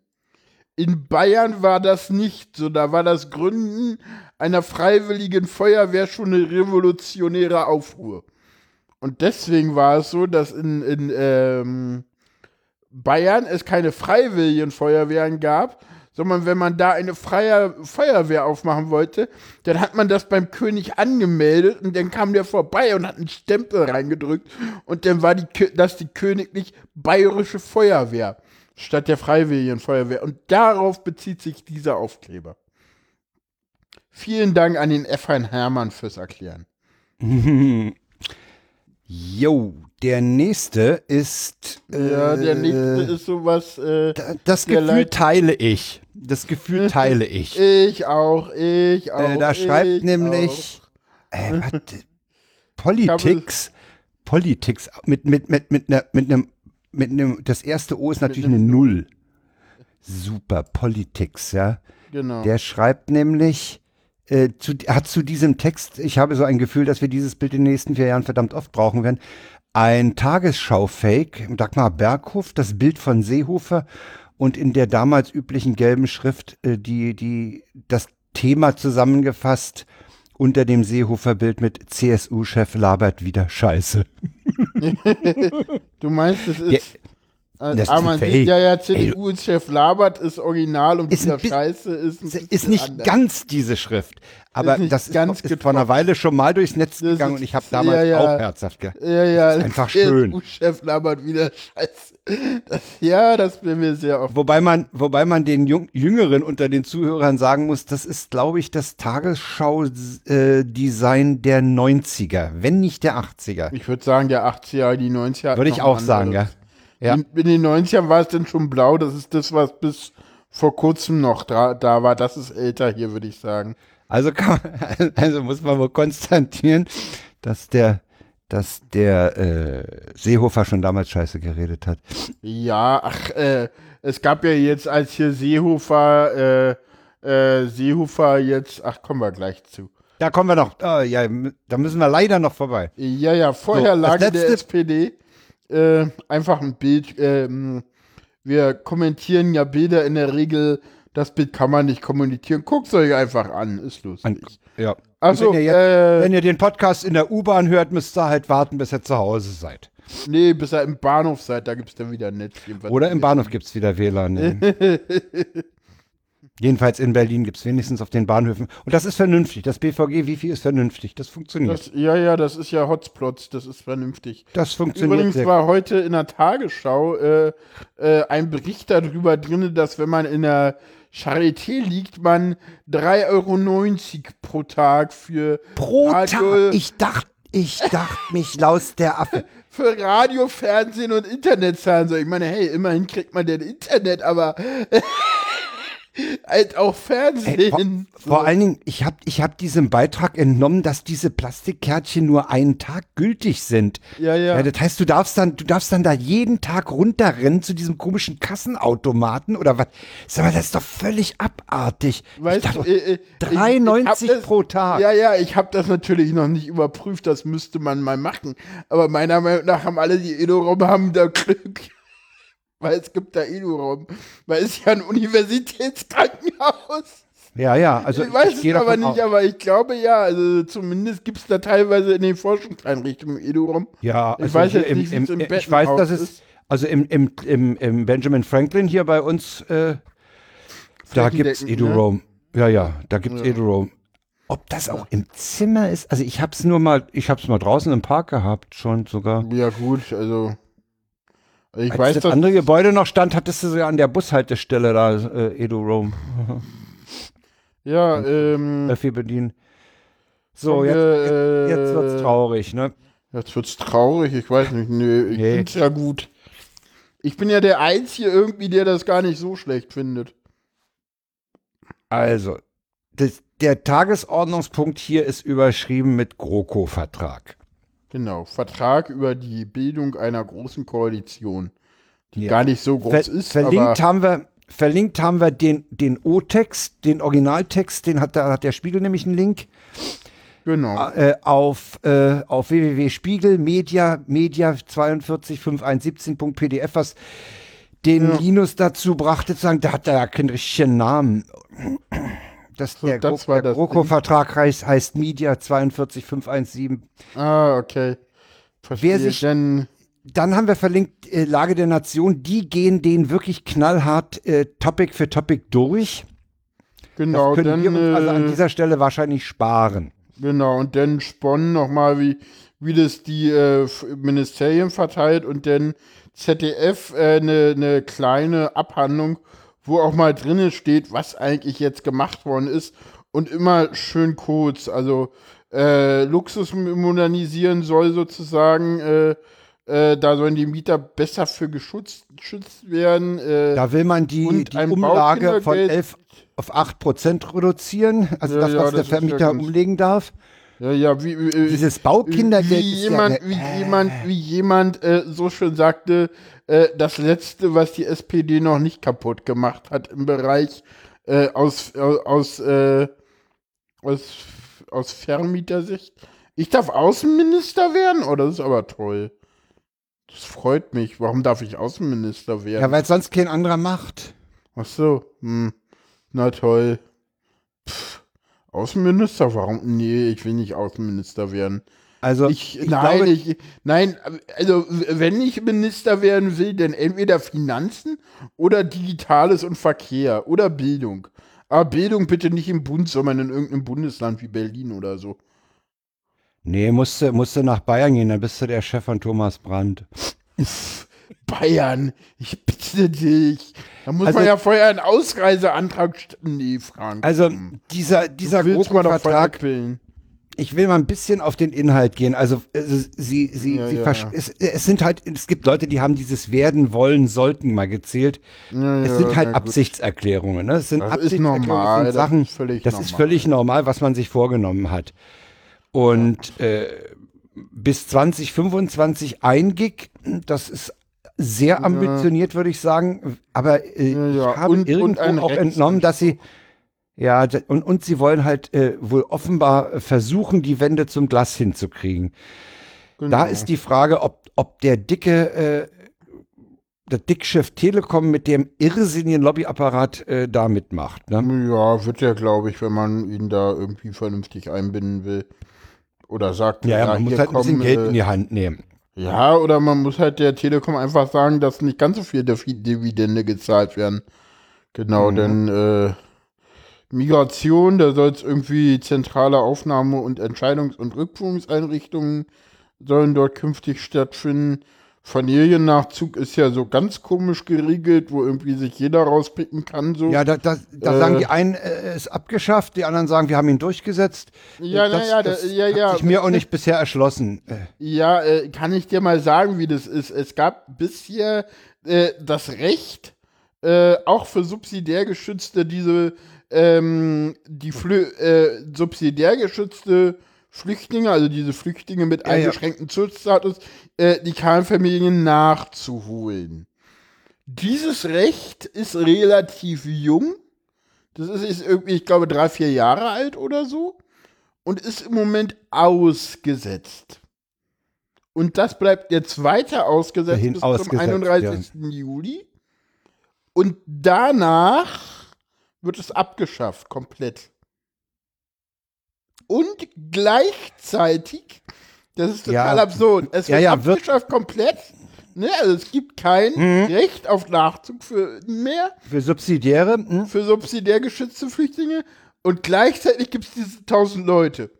In Bayern war das nicht so. Da war das Gründen einer freiwilligen Feuerwehr schon eine revolutionäre Aufruhr. Und deswegen war es so, dass in, in ähm, Bayern es keine freiwilligen Feuerwehren gab, sondern wenn man da eine freie Feuerwehr aufmachen wollte, dann hat man das beim König angemeldet und dann kam der vorbei und hat einen Stempel reingedrückt und dann war die, das die königlich bayerische Feuerwehr statt der freiwilligen Feuerwehr. Und darauf bezieht sich dieser Aufkleber. Vielen Dank an den F. Hermann fürs Erklären. Jo, der nächste ist. Ja, der äh, nächste ist sowas. Äh, da- Das Gefühl Leit- teile ich. Das Gefühl teile ich. ich auch, ich auch. Äh, da schreibt ich nämlich äh, warte, Politics. Politics mit mit mit mit einer mit einem mit einem das erste O ist natürlich eine Null. Super Politics, ja. Genau. Der schreibt nämlich äh, zu, hat zu diesem Text, ich habe so ein Gefühl, dass wir dieses Bild in den nächsten vier Jahren verdammt oft brauchen werden. Ein Tagesschau-Fake, Dagmar Berghoff, das Bild von Seehofer und in der damals üblichen gelben Schrift äh, die, die, das Thema zusammengefasst unter dem Seehofer-Bild mit CSU-Chef labert wieder Scheiße. Du meinst, es ist. Äh, das ist ah, ein man sieht, ja, ja, CDU-Chef Labert ist original und Ist dieser Scheiße ist Ist nicht anders. ganz diese Schrift, aber nicht das ist, ganz ist vor einer Weile schon mal durchs Netz Das gegangen ist- und ich habe damals ja, ja. auch herzhaft ge Ja, ja, ist einfach schön. CDU-Chef Labert wieder Scheiße. Das, ja, das bin mir sehr oft. Wobei man, wobei man den Jung, Jüngeren unter den Zuhörern sagen muss, das ist, glaube ich, das Tagesschau-Design der 90er, wenn nicht der 80er. Ich würde sagen, der 80er, die 90er. hat Würde ich auch sagen, ja. Ja. In, in den 90ern war es dann schon blau. Das ist das, was bis vor kurzem noch da, da war. Das ist älter hier, würde ich sagen. Also kann also muss man wohl konstatieren, dass der, dass der äh, Seehofer schon damals Scheiße geredet hat. Ja, ach, äh, es gab ja jetzt, als hier Seehofer, äh, äh, Seehofer jetzt, ach, kommen wir gleich zu. Da kommen wir noch, oh, ja, da müssen wir leider noch vorbei. Ja, ja, vorher So, das lag in der letzte- SPD äh, einfach ein Bild. Ähm, wir kommentieren ja Bilder in der Regel. Das Bild kann man nicht kommentieren. Guckt euch einfach an, ist lustig. Ja. Und wenn, ihr jetzt, äh, wenn ihr den Podcast in der U-Bahn hört, müsst ihr halt warten, bis ihr zu Hause seid. nee, bis ihr im Bahnhof seid, da gibt's dann wieder Netz. Oder im Bahnhof gibt's wieder WLAN. Ne? Jedenfalls in Berlin gibt es wenigstens auf den Bahnhöfen. Und das ist vernünftig. Das BVG Wifi ist vernünftig. Das funktioniert. Das, ja, ja, das ist ja Hotspots, das ist vernünftig. das funktioniert Übrigens sehr war heute in der Tagesschau äh, äh, ein Bericht darüber drin, dass wenn man in der Charité liegt, man 3,90 Euro pro Tag für Pro Radio, Tag. Ich dachte, ich dachte mich laus der Affe. für Radio, Fernsehen und Internet zahlen soll. Ich meine, hey, immerhin kriegt man denn Internet, aber halt auch Fernsehen. Vor, vor allen Dingen, ich habe ich hab diesem Beitrag entnommen, dass diese Plastikkärtchen nur einen Tag gültig sind. Ja, ja. das heißt, du darfst dann, du darfst dann da jeden Tag runterrennen zu diesem komischen Kassenautomaten oder was? Sag mal, das ist doch völlig abartig. Weißt dachte, du, äh, äh, ich- ich hab 3,90 das- pro Tag. Ja, ja, ich habe das natürlich noch nicht überprüft, das müsste man mal machen. Aber meiner Meinung nach haben alle, die Edo-Raum haben, da Glück. Weil es gibt da Edo-Raum. Weil es ja ein Universitätskrankenhaus. Ja, ja, also ich weiß gehe es aber nicht, aus- aber ich glaube ja, also zumindest gibt es da teilweise in den Forschungseinrichtungen Edo-Raum. Ja, Ich also weiß jetzt im, nicht, im, es im ich weiß, dass es, ist. also im, im, im, im Benjamin Franklin hier bei uns, äh, da gibt's Flächendeckend, ne? Ja, ja, da gibt's Ja. Edu-Roam. Ob das auch im Zimmer ist, also ich hab's nur mal, ich hab's mal draußen im Park gehabt, schon sogar. Ja, gut, also. Ich Als weiß, das andere Gebäude noch stand, hattest du so an der Bushaltestelle da äh, Edu-Roam. Ja, ähm. Öffi bedienen. So, jetzt, wir, jetzt, wird's äh, traurig, ne? Jetzt wird's traurig, ich weiß nicht. Nö, ich Nee. find's ja gut. Ich bin ja der Einzige irgendwie, der das gar nicht so schlecht findet. Also, das, der Tagesordnungspunkt hier ist überschrieben mit GroKo-Vertrag. Genau. Vertrag über die Bildung einer großen Koalition, die Ja. gar nicht so groß Ver ist, verlinkt, haben wir, verlinkt haben wir den, den O-Text, den Originaltext, den hat, da hat der Spiegel nämlich einen Link, genau. äh, auf, äh, auf www.spiegel, Media, Media 42517.pdf, was den Ja. Linus dazu brachte, zu sagen, da hat er ja keinen richtigen Namen. Das, So, der das Gro- der GroKo-Vertrag heißt, heißt Media 42517 Ah, okay. Verstehe. Wer sich- Denn, Dann haben wir verlinkt äh, Lage der Nation. Die gehen den wirklich knallhart äh, Topic für Topic durch. genau, das können dann, wir uns also an äh, dieser Stelle wahrscheinlich sparen. genau, und dann sponnen nochmal, wie, wie das die äh, Ministerien verteilt und dann ZDF eine äh, ne- ne kleine Abhandlung, wo auch mal drinnen steht, was eigentlich jetzt gemacht worden ist und immer schön kurz. Also äh, Luxus modernisieren soll sozusagen, äh, äh, da sollen die Mieter besser für geschützt, geschützt werden. Äh, Da will man die, die Umlage von Baukindergeld- 11 auf 8 Prozent reduzieren. Also Ja, das, ja, was das der ja Vermieter ganz- umlegen darf. Ja, ja, wie, äh, Dieses Baukindergeld wie ist jemand, ja, wie äh, jemand, wie jemand äh, so schön sagte, äh, das letzte, was die SPD noch nicht kaputt gemacht hat im Bereich äh, aus aus äh, aus aus Vermietersicht. Ich darf Außenminister werden? Oh, das ist aber toll. Das freut mich. Warum darf ich Außenminister werden? ja, weil sonst kein anderer macht. Ach so, hm. Na toll. Pff. Außenminister? Warum? Nee, ich will nicht Außenminister werden. Also Ich, ich nein, glaube, ich, nein, also wenn ich Minister werden will, dann entweder Finanzen oder Digitales und Verkehr oder Bildung. Aber Bildung bitte nicht im Bund, sondern in irgendeinem Bundesland wie Berlin oder so. nee, musste, musste nach Bayern gehen, dann bist du der Chef von Thomas Brandt. Bayern, ich bitte dich. Da muss Also- man ja vorher einen Ausreiseantrag stellen. Nee, Frank. Also hm. dieser, dieser GroKo-Vertrag. Ich will mal ein bisschen auf den Inhalt gehen. Also, also sie, sie, Ja, sie ja, ja. Es, es sind halt, es gibt Leute, die haben dieses werden, wollen, sollten mal gezählt. Es sind halt. Absichtserklärungen. Ne? Es sind Das ist Absichtserklärungen, normal, das das sind Sachen, ist völlig das ist normal. völlig normal, was man sich vorgenommen hat. Und äh, bis 2025 ein Gig, das ist sehr ambitioniert, würde ich sagen. Aber äh, Ja, ja. ich habe Und- und irgendwo ein auch entnommen, dass sie ja, und, und sie wollen halt äh, wohl offenbar versuchen, die Wände zum Glas hinzukriegen. Genau. Da ist die Frage, ob, ob der dicke, äh, der Dickschiff Telekom mit dem irrsinnigen Lobbyapparat äh, da mitmacht. Ne? Ja, wird ja, glaube ich, wenn man ihn da irgendwie vernünftig einbinden will. Oder sagt, Ja, ja, man muss halt ein bisschen Geld äh, in die Hand nehmen. Ja, oder man muss halt der Telekom einfach sagen, dass nicht ganz so viel Div- Dividende gezahlt werden. Genau, Mhm. denn äh, Migration, da soll es irgendwie zentrale Aufnahme- und Entscheidungs- und Rückführungseinrichtungen sollen dort künftig stattfinden. Familiennachzug ist ja so ganz komisch geregelt, wo irgendwie sich jeder rauspicken kann. So. Ja, da, da, da Äh. sagen die einen, äh, ist abgeschafft, die anderen sagen, wir haben ihn durchgesetzt. Ja, das, na ja, das da- ja, hat ja. sich mir auch nicht bisher erschlossen. Äh, Ja, äh, kann ich dir mal sagen, wie das ist. Es gab bisher äh, das Recht, äh, auch für subsidiär geschützte, diese, ähm, die Flü äh, subsidiär geschützte Flüchtlinge, also diese Flüchtlinge mit Ja, ja. eingeschränktem Schutzstatus, äh, die Kernfamilien nachzuholen. Dieses Recht ist relativ jung. Das ist, ist irgendwie, ich glaube, drei, vier Jahre alt oder so. Und ist im Moment ausgesetzt. Und das bleibt jetzt weiter ausgesetzt Dahin bis zum ausgesetzt, 31. Juli. Und danach wird es abgeschafft, komplett. Und gleichzeitig, das ist total Ja. absurd, es Ja, wird ja, wird- abgeschafft komplett. Ne? Also es gibt kein Mhm. Recht auf Nachzug für mehr für Subsidiäre, hm? für subsidiär geschützte Flüchtlinge und gleichzeitig gibt es diese 1000 Leute.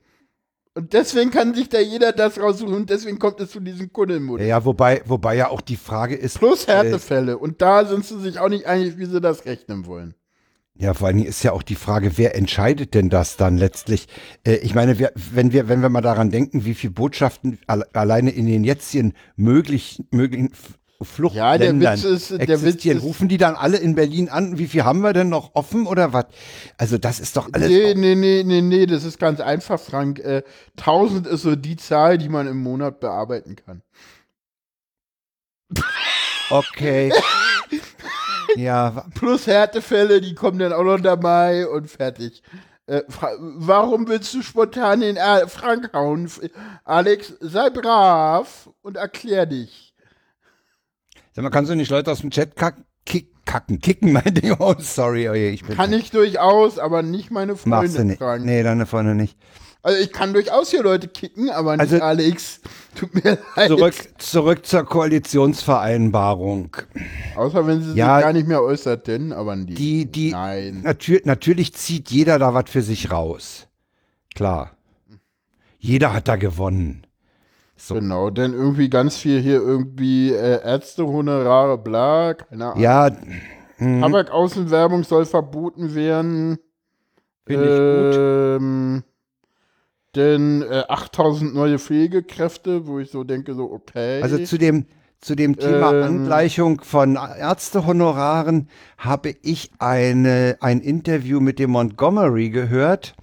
Und deswegen kann sich da jeder das raussuchen und deswegen kommt es zu diesem Kuddelmuddel. ja, wobei, wobei ja auch die Frage ist, Plus äh, Härtefälle. Und da sind sie sich auch nicht einig, wie sie das rechnen wollen. Ja, vor allen Dingen ist ja auch die Frage, wer entscheidet denn das dann letztlich? Äh, ich meine, wir, wenn wir, wenn wir mal daran denken, wie viele Botschaften alle, alleine in den jetzigen möglich, möglichen F- Ja, der Fluchtländern Witz ist- der Witz ist- rufen die dann alle in Berlin an? Wie viel haben wir denn noch offen oder was? Also das ist doch alles. Nee, nee, nee, nee, nee, das ist ganz einfach, Frank. Äh, 1000 ist so die Zahl, die man im Monat bearbeiten kann. Okay. ja, Plus Härtefälle, die kommen dann auch noch dabei und fertig. Äh, warum willst du spontan den A Frank hauen? Alex, sei brav und erklär dich. sag mal, kannst du nicht Leute aus dem Chat kack, kick, kacken, kicken, mein Ding? Oh, sorry, oh je, ich bin. Kann ich durchaus, aber nicht meine Machst du Freunde, nicht. Frank. Nee, deine Freunde nicht. Also ich kann durchaus hier Leute kicken, aber nicht Also- Alex. Tut mir leid. Zurück, zurück zur Koalitionsvereinbarung. Außer wenn sie Ja, sich gar nicht mehr äußert, denn, aber die. Die, die, Nein. natür natürlich zieht jeder da was für sich raus. Klar. Jeder hat da gewonnen. So. Genau, denn irgendwie ganz viel hier irgendwie äh, Ärztehonorare, bla, keine Ahnung. Ja, hm, Tabakaußenwerbung soll verboten werden. finde ich gut. Denn äh, 8000 neue Pflegekräfte, wo ich so denke, so okay. Also zu dem, zu dem Thema Ähm. Angleichung von Ärztehonoraren habe ich eine, ein Interview mit dem Montgomery gehört.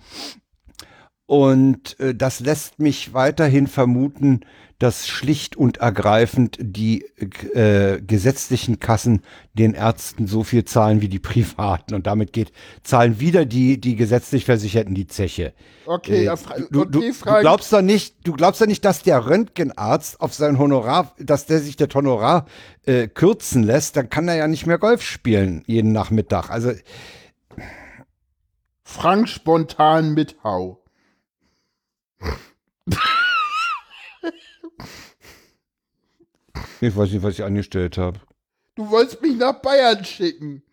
Und äh, das lässt mich weiterhin vermuten, dass schlicht und ergreifend die äh, gesetzlichen Kassen den Ärzten so viel zahlen wie die privaten. Und damit geht, zahlen wieder die, die gesetzlich Versicherten die Zeche. okay, Äh, du, du, du glaubst doch nicht, du glaubst doch nicht, dass der Röntgenarzt auf sein Honorar, dass der sich das Honorar äh, kürzen lässt, dann kann er ja nicht mehr Golf spielen jeden Nachmittag. Also Frank spontan mithau. ich weiß nicht, was ich angestellt habe. Du wolltest mich nach Bayern schicken.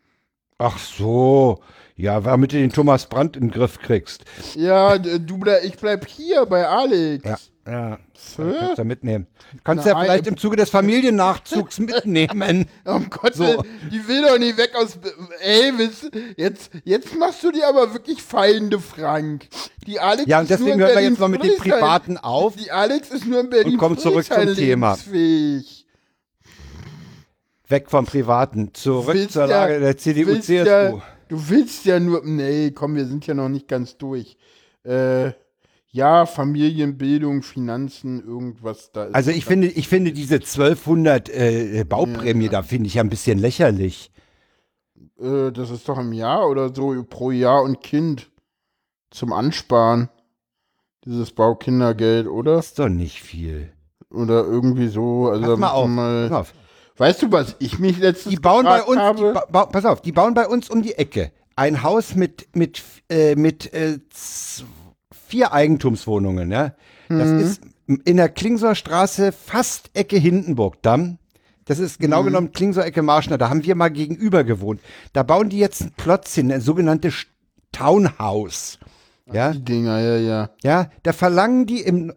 Ach so, ja, damit du den Thomas Brandt in den Griff kriegst. Ja, du ble ich bleib hier bei Alex. Ja, ja. Kannst du mitnehmen. Kannst du ja vielleicht im Zuge des Familiennachzugs mitnehmen. Um Gottes So. Die will doch nicht weg aus Elvis. Jetzt, jetzt machst du dir aber wirklich Feinde, Frank. Die Alex Ja, und ist nur deswegen hören wir jetzt noch mit den Privaten auf. Die Alex ist nur in Berlin Und kommen zurück zum Thema. Weg vom Privaten, zurück Willst zur ja- Lage der CDU, willst CSU. Ja, du willst ja nur. Nee, komm, wir sind ja noch nicht ganz durch. Äh, ja, Familienbildung, Finanzen, irgendwas da ist. Also ich finde, ich finde diese 1200 äh, Bauprämie, da finde ich ja ein bisschen lächerlich. Äh, das ist doch im Jahr oder so pro Jahr und Kind zum Ansparen. Dieses Baukindergeld, oder? Das ist doch nicht viel. Oder irgendwie so. Also Pass mal auf. Mal, Pass auf. Weißt du, was ich mich letztens Die bauen bei uns, die habe? ba ba pass auf, die bauen bei uns um die Ecke ein Haus mit mit äh, mit äh, vier Eigentumswohnungen. Ja? Das Mhm. ist in der Klingser Straße fast Ecke Hindenburgdamm. Das ist genau Mhm. genommen Klingser Ecke Marschner. Da haben wir mal gegenüber gewohnt. Da bauen die jetzt ein Plotz hin, eine sogenannte St- Townhouse. Ja, Die Dinger, ja, ja. ja, da verlangen die im,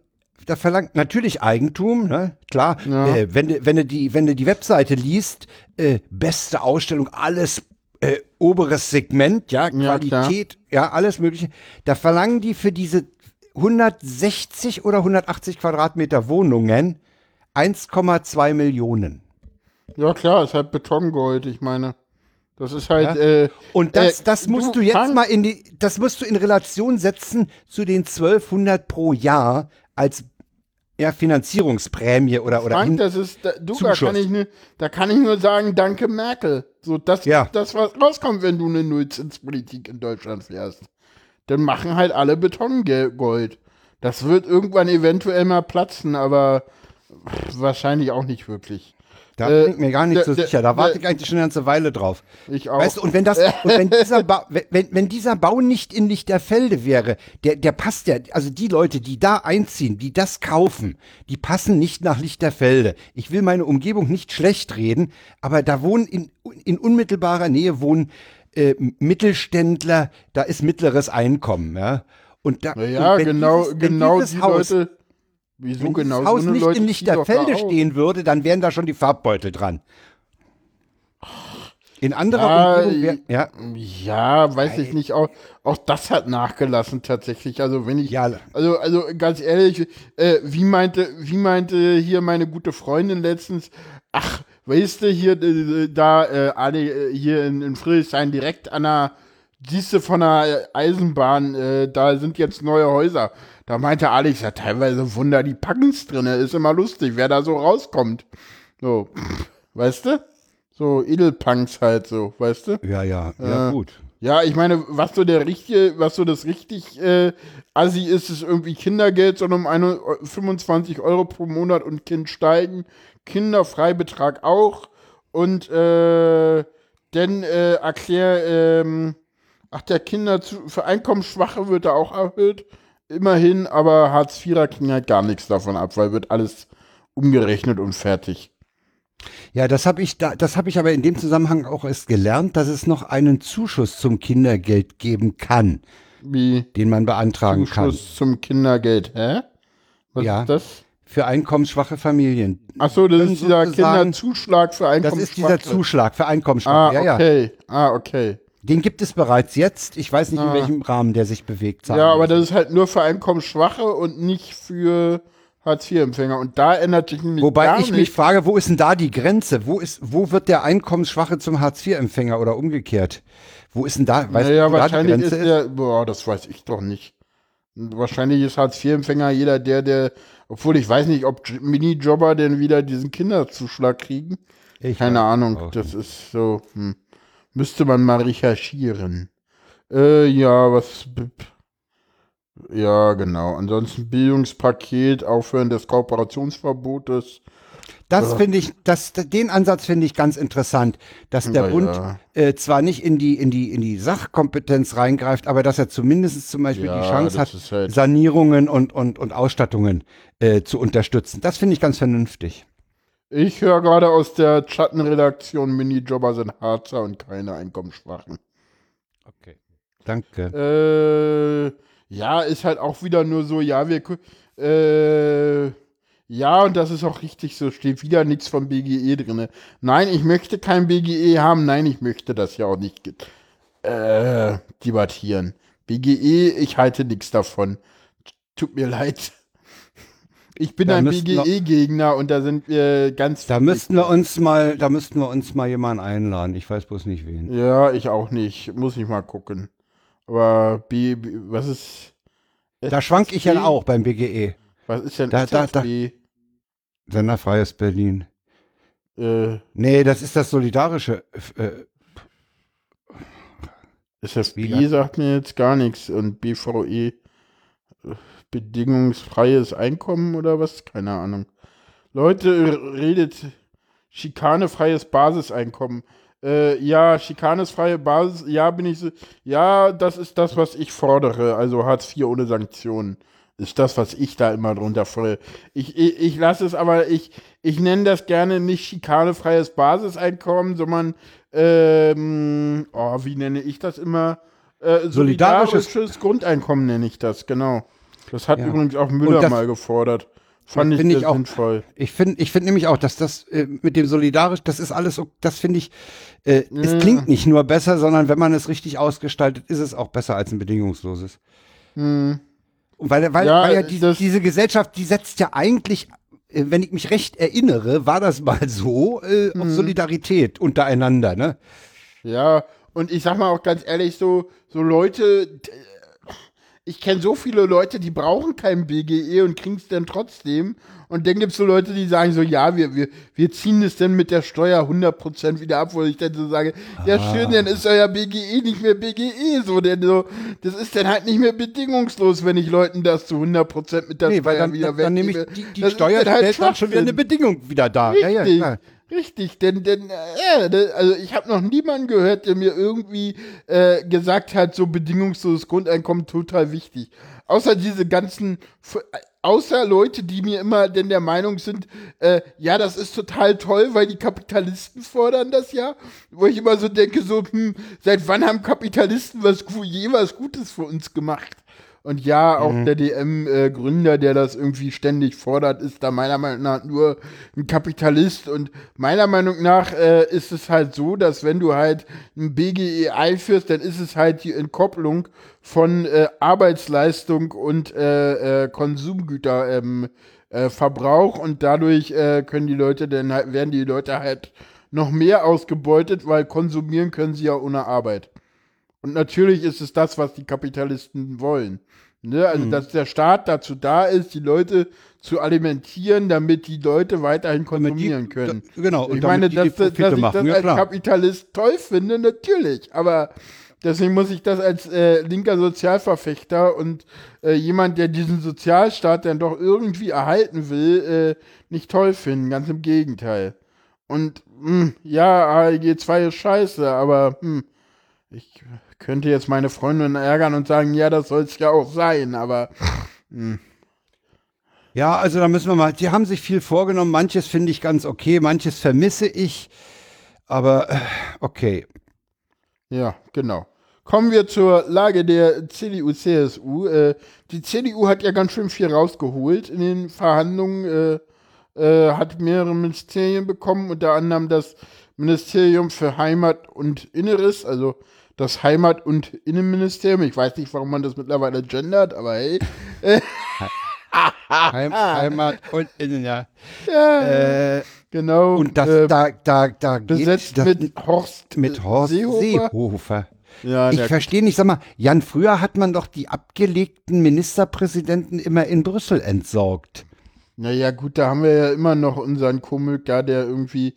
da verlangt natürlich Eigentum, ne? Klar. Ja. Äh, wenn du, wenn du die, wenn du die Webseite liest, äh, beste Ausstellung, alles äh, oberes Segment, ja, Ja, Qualität, ja, alles Mögliche. Da verlangen die für diese 160 oder 180 Quadratmeter Wohnungen 1,2 Millionen. Ja, klar, ist halt Betongold, ich meine. Das ist halt, Ja. äh, Und das, äh, das musst du jetzt mal in die, das musst du in Relation setzen zu den 1200 pro Jahr als ja, Finanzierungsprämie oder, oder Frank, das ist, da, du, da kann, ich nur, da kann ich nur sagen, danke Merkel. So, das Ja. das, was rauskommt, wenn du eine Nullzinspolitik in Deutschland fährst. Dann machen halt alle Betongold. Das wird irgendwann eventuell mal platzen, aber wahrscheinlich auch nicht wirklich. Da Äh, bin ich mir gar nicht der- so der- sicher. Da warte der- ich eigentlich schon eine ganze Weile drauf. Ich auch. Weißt du, und wenn das, und wenn dieser Bau, wenn, wenn dieser Bau nicht in Lichterfelde wäre, der, der passt ja, also die Leute, die da einziehen, die das kaufen, die passen nicht nach Lichterfelde. Ich will meine Umgebung nicht schlecht reden, aber da wohnen in, in unmittelbarer Nähe wohnen äh, Mittelständler, da ist mittleres Einkommen, ja. Und da, ja, und wenn genau, dieses, wenn genau dieses die Haus, Leute. Wieso wenn genau dieses Haus so nicht Leute in Lichterfelde stehen würde, dann wären da schon die Farbbeutel dran. In anderer Ja, Umgebung wär, ja, Ja, weiß ich nicht. Auch, auch das hat nachgelassen tatsächlich. Also wenn ich, Ja. also also ganz ehrlich, äh, wie meinte, wie meinte hier meine gute Freundin letztens? Ach, weißt du hier äh, da äh, alle äh, hier in, in Friedrichshain direkt an der siehst von der Eisenbahn, äh, da sind jetzt neue Häuser. Da meinte Alex, ja teilweise Wunder, die packen's drinne. Ist immer lustig, wer da so rauskommt. So, weißt du? So Edelpunks halt so, weißt du? ja, ja, ja, Äh, gut. Ja, ich meine, was so der richtige, was so das richtig äh, Assi ist, ist irgendwie Kindergeld, sondern um eine, 25 Euro pro Monat und Kind steigen. Kinderfreibetrag auch. Und äh, dann äh, erklär, ähm, ach, der Kinder zu, für Einkommensschwache wird da auch erhöht. Immerhin, aber Hartz IVer kriegen halt gar nichts davon ab, weil wird alles umgerechnet und fertig. Ja, das habe ich da, das habe ich aber in dem Zusammenhang auch erst gelernt, dass es noch einen Zuschuss zum Kindergeld geben kann, Wie den man beantragen kann Zuschuss zum Kindergeld, hä? Was Ja. ist das? für einkommensschwache Familien. Achso, das Können ist dieser Kinderzuschlag für Das Einkommensschwache. ist dieser Zuschlag für Einkommensschwache. Ah, ja, ja. okay. Ah, okay. Den gibt es bereits jetzt. Ich weiß nicht, in Ah. welchem Rahmen der sich bewegt. Ja, aber das ist halt nur für Einkommensschwache und nicht für Hartz-IV-Empfänger. Und da ändert sich nämlich Wobei gar ich mich frage, wo ist denn da die Grenze? Wo ist, wo wird der Einkommensschwache zum Hartz-IV-Empfänger oder umgekehrt? Wo ist denn da, weißt Naja, du, wo da die wahrscheinlich Grenze ist der, boah, das weiß ich doch nicht. Wahrscheinlich ist Hartz-IV-Empfänger jeder, der, der, obwohl ich weiß nicht, ob Minijobber denn wieder diesen Kinderzuschlag kriegen. Ich Keine Ahnung, das ist so, hm. Müsste man mal recherchieren. Äh, ja, was, ja, genau. Ansonsten Bildungspaket, Aufhören des Kooperationsverbotes. Das finde ich, das, den Ansatz finde ich ganz interessant, dass der Na Bund ja. äh, zwar nicht in die, in die, in die Sachkompetenz reingreift, aber dass er zumindest zum Beispiel Ja, die Chance hat, halt- Sanierungen und, und, und Ausstattungen äh, zu unterstützen. Das finde ich ganz vernünftig. Ich höre gerade aus der Schattenredaktion, Minijobber sind Harzer und keine Einkommensschwachen. Okay. Danke. Äh, ja, ist halt auch wieder nur so, ja, wir, äh, ja, und das ist auch richtig so, steht wieder nichts vom BGE drinne. Nein, ich möchte kein BGE haben, nein, ich möchte das ja auch nicht äh, debattieren. BGE, ich halte nichts davon. Tut mir leid. Ich bin Da ein BGE-Gegner und da sind wir ganz. Da müssten wir uns mal, da müssten wir uns mal jemanden einladen. Ich weiß bloß nicht wen. Ja, ich auch nicht. Muss ich mal gucken. Aber B, B was ist. Da schwank ich ja auch beim BGE. Was ist denn Da- da- da- SSB? Senderfreies Berlin. Äh, Nee, das ist das solidarische. Äh, SSB Wie- sagt mir jetzt gar nichts. Und BVE bedingungsfreies Einkommen oder was? Keine Ahnung. Leute, r- redet schikanefreies Basiseinkommen. Äh, ja, schikanefreie Basis, ja, bin ich so. Ja, das ist das, was ich fordere. Also Hartz IV ohne Sanktionen. Ist das, was ich da immer drunter fordere. Ich, ich, ich lasse es aber, ich, ich nenne das gerne nicht schikanefreies Basiseinkommen, sondern, ähm, oh, wie nenne ich das immer? Äh, solidarisches, Grundeinkommen nenne ich das, genau. Das hat ja. übrigens auch Müller das, mal gefordert. Fand ich, ich auch, sinnvoll. Ich finde ich finde nämlich auch, dass das äh, mit dem solidarisch, das ist alles, das finde ich, äh, ja. es klingt nicht nur besser, sondern wenn man es richtig ausgestaltet, ist es auch besser als ein bedingungsloses. Hm. Weil, weil, ja, weil ja die, diese Gesellschaft, die setzt ja eigentlich, äh, wenn ich mich recht erinnere, war das mal so, äh, hm. auf Solidarität untereinander, ne? Ja, und ich sag mal auch ganz ehrlich, so, so Leute, ich kenne so viele Leute, die brauchen kein BGE und kriegen es dann trotzdem. Und dann gibt es so Leute, die sagen so, ja, wir, wir, wir ziehen es dann mit der Steuer 100% wieder ab, wo ich dann so sage, ja ah. schön, dann ist euer BGE nicht mehr BGE, so, denn so, das ist dann halt nicht mehr bedingungslos, wenn ich Leuten das zu 100% mit der nee, Steuer dann, wieder wegnehme. Dann nehme ich, die, die Steuer halt stellt dann schon wieder eine Bedingung wieder da. Richtig. Ja, ja, Richtig, denn, denn äh, also ich habe noch niemanden gehört, der mir irgendwie äh, gesagt hat, so bedingungsloses Grundeinkommen total wichtig. Außer diese ganzen, außer Leute, die mir immer denn der Meinung sind, äh, ja, das ist total toll, weil die Kapitalisten fordern das ja. Wo ich immer so denke, so, hm, seit wann haben Kapitalisten was je was Gutes für uns gemacht? Und ja, auch mhm. der DM-Gründer, der das irgendwie ständig fordert, ist da meiner Meinung nach nur ein Kapitalist. Und meiner Meinung nach äh, ist es halt so, dass wenn du halt ein BGE einführst, dann ist es halt die Entkopplung von äh, Arbeitsleistung und äh, äh Konsumgüterverbrauch. Ähm, äh, und dadurch können die Leute dann halt, werden die Leute halt noch mehr ausgebeutet, weil konsumieren können sie ja ohne Arbeit. Und natürlich ist es das, was die Kapitalisten wollen. Ne? Also, mhm. dass der Staat dazu da ist, die Leute zu alimentieren, damit die Leute weiterhin konsumieren die, können. Da, genau. Ich meine, die, dass, dass, ich das ja, als klar. Kapitalist toll finde, natürlich. Aber deswegen muss ich das als äh, linker Sozialverfechter und äh, jemand, der diesen Sozialstaat dann doch irgendwie erhalten will, äh, nicht toll finden. Ganz im Gegenteil. Und mh, hm, ja, ALG 2 ist scheiße, aber hm, ich könnte jetzt meine Freundin ärgern und sagen, ja, das soll es ja auch sein, aber. Mh. Hm. Ja, also da müssen wir mal, die haben sich viel vorgenommen, manches finde ich ganz okay, manches vermisse ich, aber äh, okay. Ja, genau. Kommen wir zur Lage der CDU-CSU. Äh, die CDU hat ja ganz schön viel rausgeholt in den Verhandlungen, äh, äh, hat mehrere Ministerien bekommen, unter anderem das Ministerium für Heimat und Inneres, also das Heimat- und Innenministerium. Ich weiß nicht, warum man das mittlerweile gendert, aber hey. Heim, Heimat und Innen, ja. ja äh, genau. Und das, äh, da, da, da besetzt das, mit Horst, mit Horst Seehofer. Seehofer. Ja, ich verstehe nicht, sag mal, Jan, früher hat man doch die abgelegten Ministerpräsidenten immer in Brüssel entsorgt. Naja, gut, da haben wir ja immer noch unseren da, der irgendwie.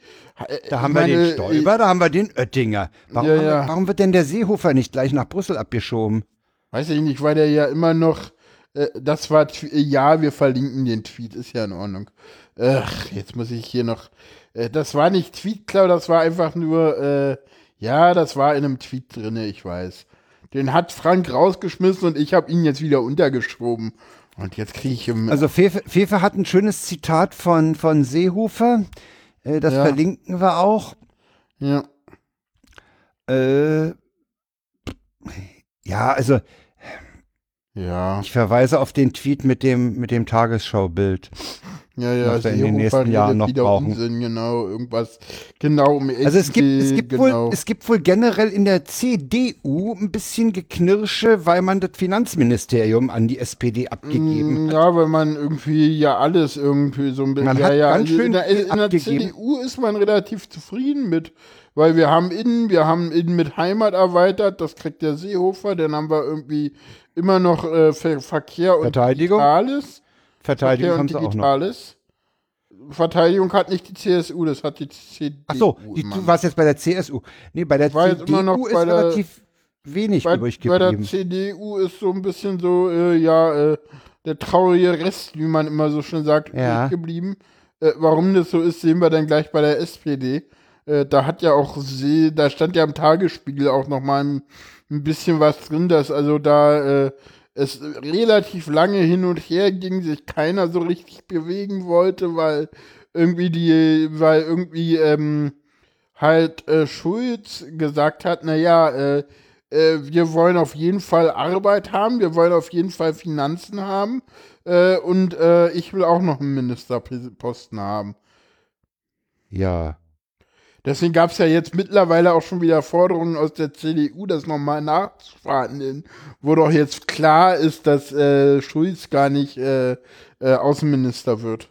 Äh, da haben meine, wir den Stoiber, da haben wir den Oettinger. Warum, ja, ja. Wir, warum, wird denn der Seehofer nicht gleich nach Brüssel abgeschoben? Weiß ich nicht, weil der ja immer noch. Äh, das war. Ja, wir verlinken den Tweet, ist ja in Ordnung. Ach, jetzt muss ich hier noch. Äh, das war nicht Tweet, klar, das war einfach nur. Äh, ja, das war in einem Tweet drin, ich weiß. Den hat Frank rausgeschmissen und ich habe ihn jetzt wieder untergeschoben. Und jetzt kriege ich im. Also Fefe, Fefe hat ein schönes Zitat von, von Seehofer. Äh, das ja. verlinken wir auch. Ja. Äh, ja, also. Ja. Ich verweise auf den Tweet mit dem, mit dem Tagesschaubild. Ja, ja, was wir in den nächsten Jahren noch brauchen. Unsinn, genau, irgendwas, genau um Also es gibt, es gibt genau. wohl, es gibt wohl generell in der CDU ein bisschen Geknirsche, weil man das Finanzministerium an die SPD abgegeben mm, hat. Ja, weil man irgendwie ja alles irgendwie so ein bisschen, ja, ja, ganz also schön in der, in der CDU ist man relativ zufrieden mit, weil wir haben innen, wir haben innen mit Heimat erweitert, das kriegt der Seehofer, dann haben wir irgendwie immer noch äh, Verkehr und Verteidigung. Digitales. Verteidigung haben sie auch noch. Verteidigung hat nicht die CSU, das hat die CDU. Ach so, die, du warst jetzt bei der CSU. Nee, bei der CDU ist relativ wenig bei, übrig geblieben. Bei der CDU ist so ein bisschen so, äh, ja, äh, der traurige Rest, wie man immer so schön sagt, ja. geblieben. Äh, warum das so ist, sehen wir dann gleich bei der SPD. Äh, da hat ja auch, da stand ja im Tagesspiegel auch noch mal ein, ein bisschen was drin, dass also da äh, es relativ lange hin und her ging, sich keiner so richtig bewegen wollte, weil irgendwie die, weil irgendwie ähm, halt äh, Schulz gesagt hat, naja, äh, äh, wir wollen auf jeden Fall Arbeit haben, wir wollen auf jeden Fall Finanzen haben äh, und äh, ich will auch noch einen Ministerposten haben. Ja. Deswegen gab es ja jetzt mittlerweile auch schon wieder Forderungen aus der CDU, das nochmal nachzuverhandeln, wo doch jetzt klar ist, dass äh, Schulz gar nicht äh, äh, Außenminister wird.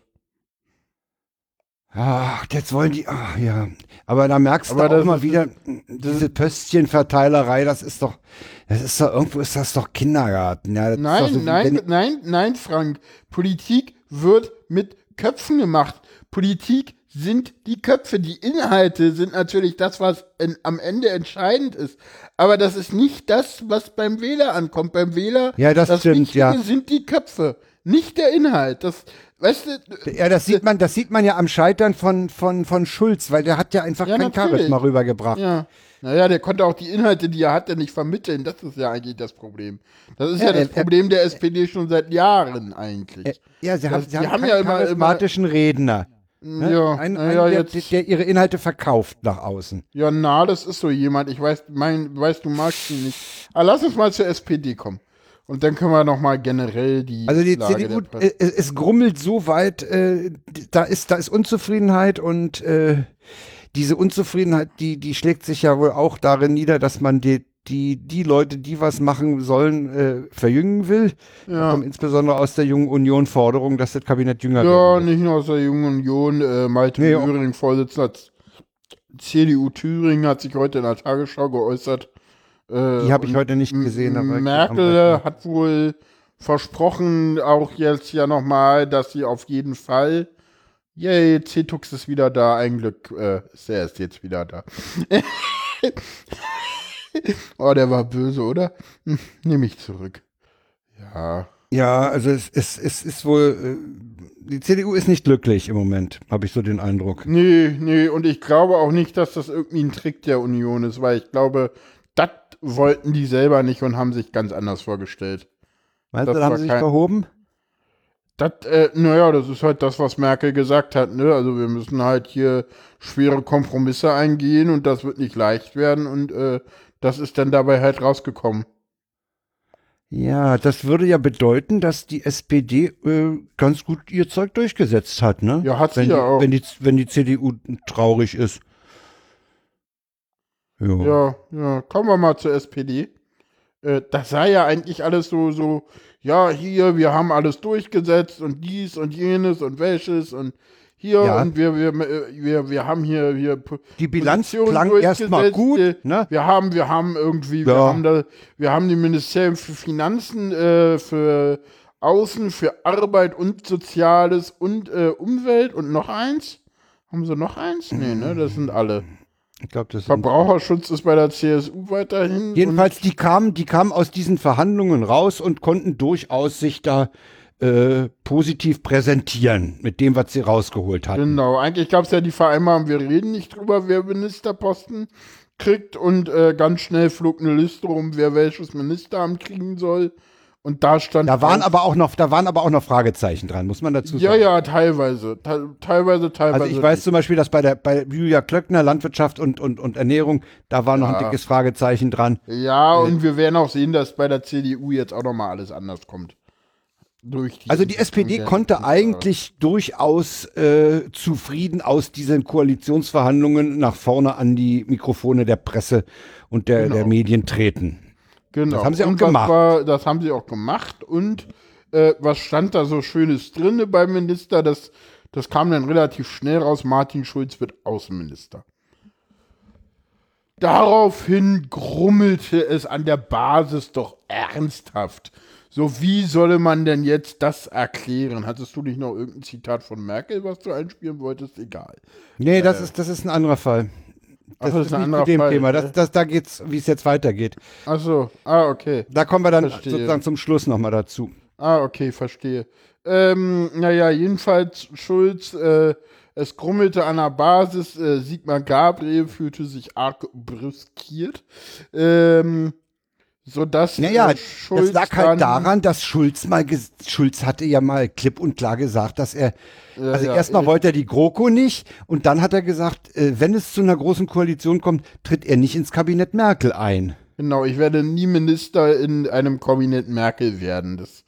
Ach, jetzt wollen die, ach ja. Aber da merkst Aber du auch mal wieder, diese Pöstchenverteilerei, das ist doch, das ist doch, irgendwo ist das doch Kindergarten. Ja, das ist doch Nein, so nein, nein, nein, Frank. Politik wird mit Köpfen gemacht. Politik sind die Köpfe. Die Inhalte sind natürlich das, was in, am Ende entscheidend ist. Aber das ist nicht das, was beim Wähler ankommt. Beim Wähler, Ja, das stimmt, Wichtige ja. sind die Köpfe, nicht der Inhalt. Das, weißt du, Ja, das sieht man, das sieht man ja am Scheitern von, von, von Schulz, weil der hat ja einfach Ja, kein natürlich. Charisma rübergebracht. ja. Naja, der konnte auch die Inhalte, die er hatte, nicht vermitteln. Das ist ja eigentlich das Problem. Das ist ja, Ja, das er- Problem der SPD schon seit Jahren eigentlich. Äh, Ja, sie, haben, Das- sie die haben, haben keinen ja immer- immer- charismatischen Redner. Ne? ja, ein, ein, ja, der, jetzt. der ihre Inhalte verkauft nach außen. Ja, na, das ist so jemand. Ich weiß, mein, weißt du, magst ihn nicht. Aber lass uns mal zur SPD kommen. Und dann können wir noch mal generell die Also die Lage CDU, Presse- äh, es, es grummelt so weit, äh, da ist da ist Unzufriedenheit und äh, diese Unzufriedenheit, die die schlägt sich ja wohl auch darin nieder, dass man die die die Leute, die was machen sollen, äh, verjüngen will. Ja. kommt insbesondere aus der Jungen Union Forderung, dass das Kabinett jünger Ja, werden muss. nicht nur aus der Jungen Union. Äh, Malte Nee, Möhring, Vorsitzender CDU Thüringen, hat sich heute in der Tagesschau geäußert. Äh, Die habe ich heute nicht gesehen, aber Merkel hat wohl versprochen, auch jetzt ja nochmal, dass sie auf jeden Fall. Yay, C-Tux ist wieder da. Ein Glück äh, ist er erst jetzt wieder da. oh, der war böse, oder? Hm, Nehme ich zurück. Ja. Ja, also es, es, es ist wohl, äh, die CDU ist nicht glücklich im Moment, habe ich so den Eindruck. Nee, nee, und ich glaube auch nicht, dass das irgendwie ein Trick der Union ist, weil ich glaube, das wollten die selber nicht und haben sich ganz anders vorgestellt. Meinst Das du, da haben sie sich verhoben? Das, äh, naja, das ist halt das, was Merkel gesagt hat, ne? Also wir müssen halt hier schwere Kompromisse eingehen und das wird nicht leicht werden und äh, das ist dann dabei halt rausgekommen. Ja, das würde ja bedeuten, dass die SPD äh, ganz gut ihr Zeug durchgesetzt hat, ne? Ja, hat sie wenn ja die, auch. Wenn die, wenn die CDU traurig ist. Ja. Ja, ja, kommen wir mal zur SPD. Äh, das sei ja eigentlich alles so, so, ja, hier, wir haben alles durchgesetzt und dies und jenes und welches und hier Ja. und wir, wir, äh, wir, wir haben hier, hier Die Bilanz klang erstmal gut, äh, ne? Wir haben, wir haben irgendwie, wir Ja. haben da, wir haben die Ministerien für Finanzen, äh, für Außen, für Arbeit und Soziales und äh, Umwelt und noch eins. Haben sie noch eins? Nee, ne, das sind alle. Ich glaube, das Verbraucherschutz ist bei der CSU weiterhin. Jedenfalls, die kamen, die kamen aus diesen Verhandlungen raus und konnten durchaus sich da äh, positiv präsentieren mit dem, was sie rausgeholt hatten. genau, eigentlich gab es ja die Vereinbarung, wir reden nicht drüber, wer Ministerposten kriegt und äh, ganz schnell flog eine Liste rum, wer welches Ministeramt kriegen soll. Und da stand. Da waren aber auch noch, da waren aber auch noch Fragezeichen dran, muss man dazu sagen. Ja, ja, teilweise. Te teilweise, teilweise. Also ich weiß nicht. zum Beispiel, dass bei der bei Julia Klöckner Landwirtschaft und, und, und Ernährung, da war noch ein Ja. dickes Fragezeichen dran. Ja, und wir werden auch sehen, dass bei der CDU jetzt auch nochmal alles anders kommt. Die Also die SPD konnte eigentlich durchaus äh, zufrieden aus diesen Koalitionsverhandlungen nach vorne an die Mikrofone der Presse und der, Genau. der Medien treten. Genau. Das haben sie auch und das gemacht. War, das haben sie auch gemacht. Und äh, was stand da so Schönes drin beim Minister? Das, das kam dann relativ schnell raus. Martin Schulz wird Außenminister. Daraufhin grummelte es an der Basis doch ernsthaft. So, wie solle man denn jetzt das erklären? Hattest du nicht noch irgendein Zitat von Merkel, was du einspielen wolltest? Egal. Nee, das, ist, das ist ein anderer Fall. Ach, Das, das ist ist ein nicht anderer zu dem Fall, Thema. Das, das, da geht's, wie es jetzt weitergeht. Achso, ah, okay. Da kommen wir dann Verstehe. sozusagen zum Schluss nochmal dazu. Ah, okay, verstehe. Ähm, naja, jedenfalls Schulz, äh, es grummelte an der Basis, äh, Sigmar Gabriel fühlte sich arg brüskiert, ähm, sodass Naja, äh, Schulz das lag halt daran, dass Schulz mal, Schulz hatte ja mal klipp und klar gesagt, dass er, Ja, also ja, erstmal äh, wollte er die GroKo nicht und dann hat er gesagt, äh, wenn es zu einer großen Koalition kommt, tritt er nicht ins Kabinett Merkel ein. Genau, ich werde nie Minister in einem Kabinett Merkel werden. Das,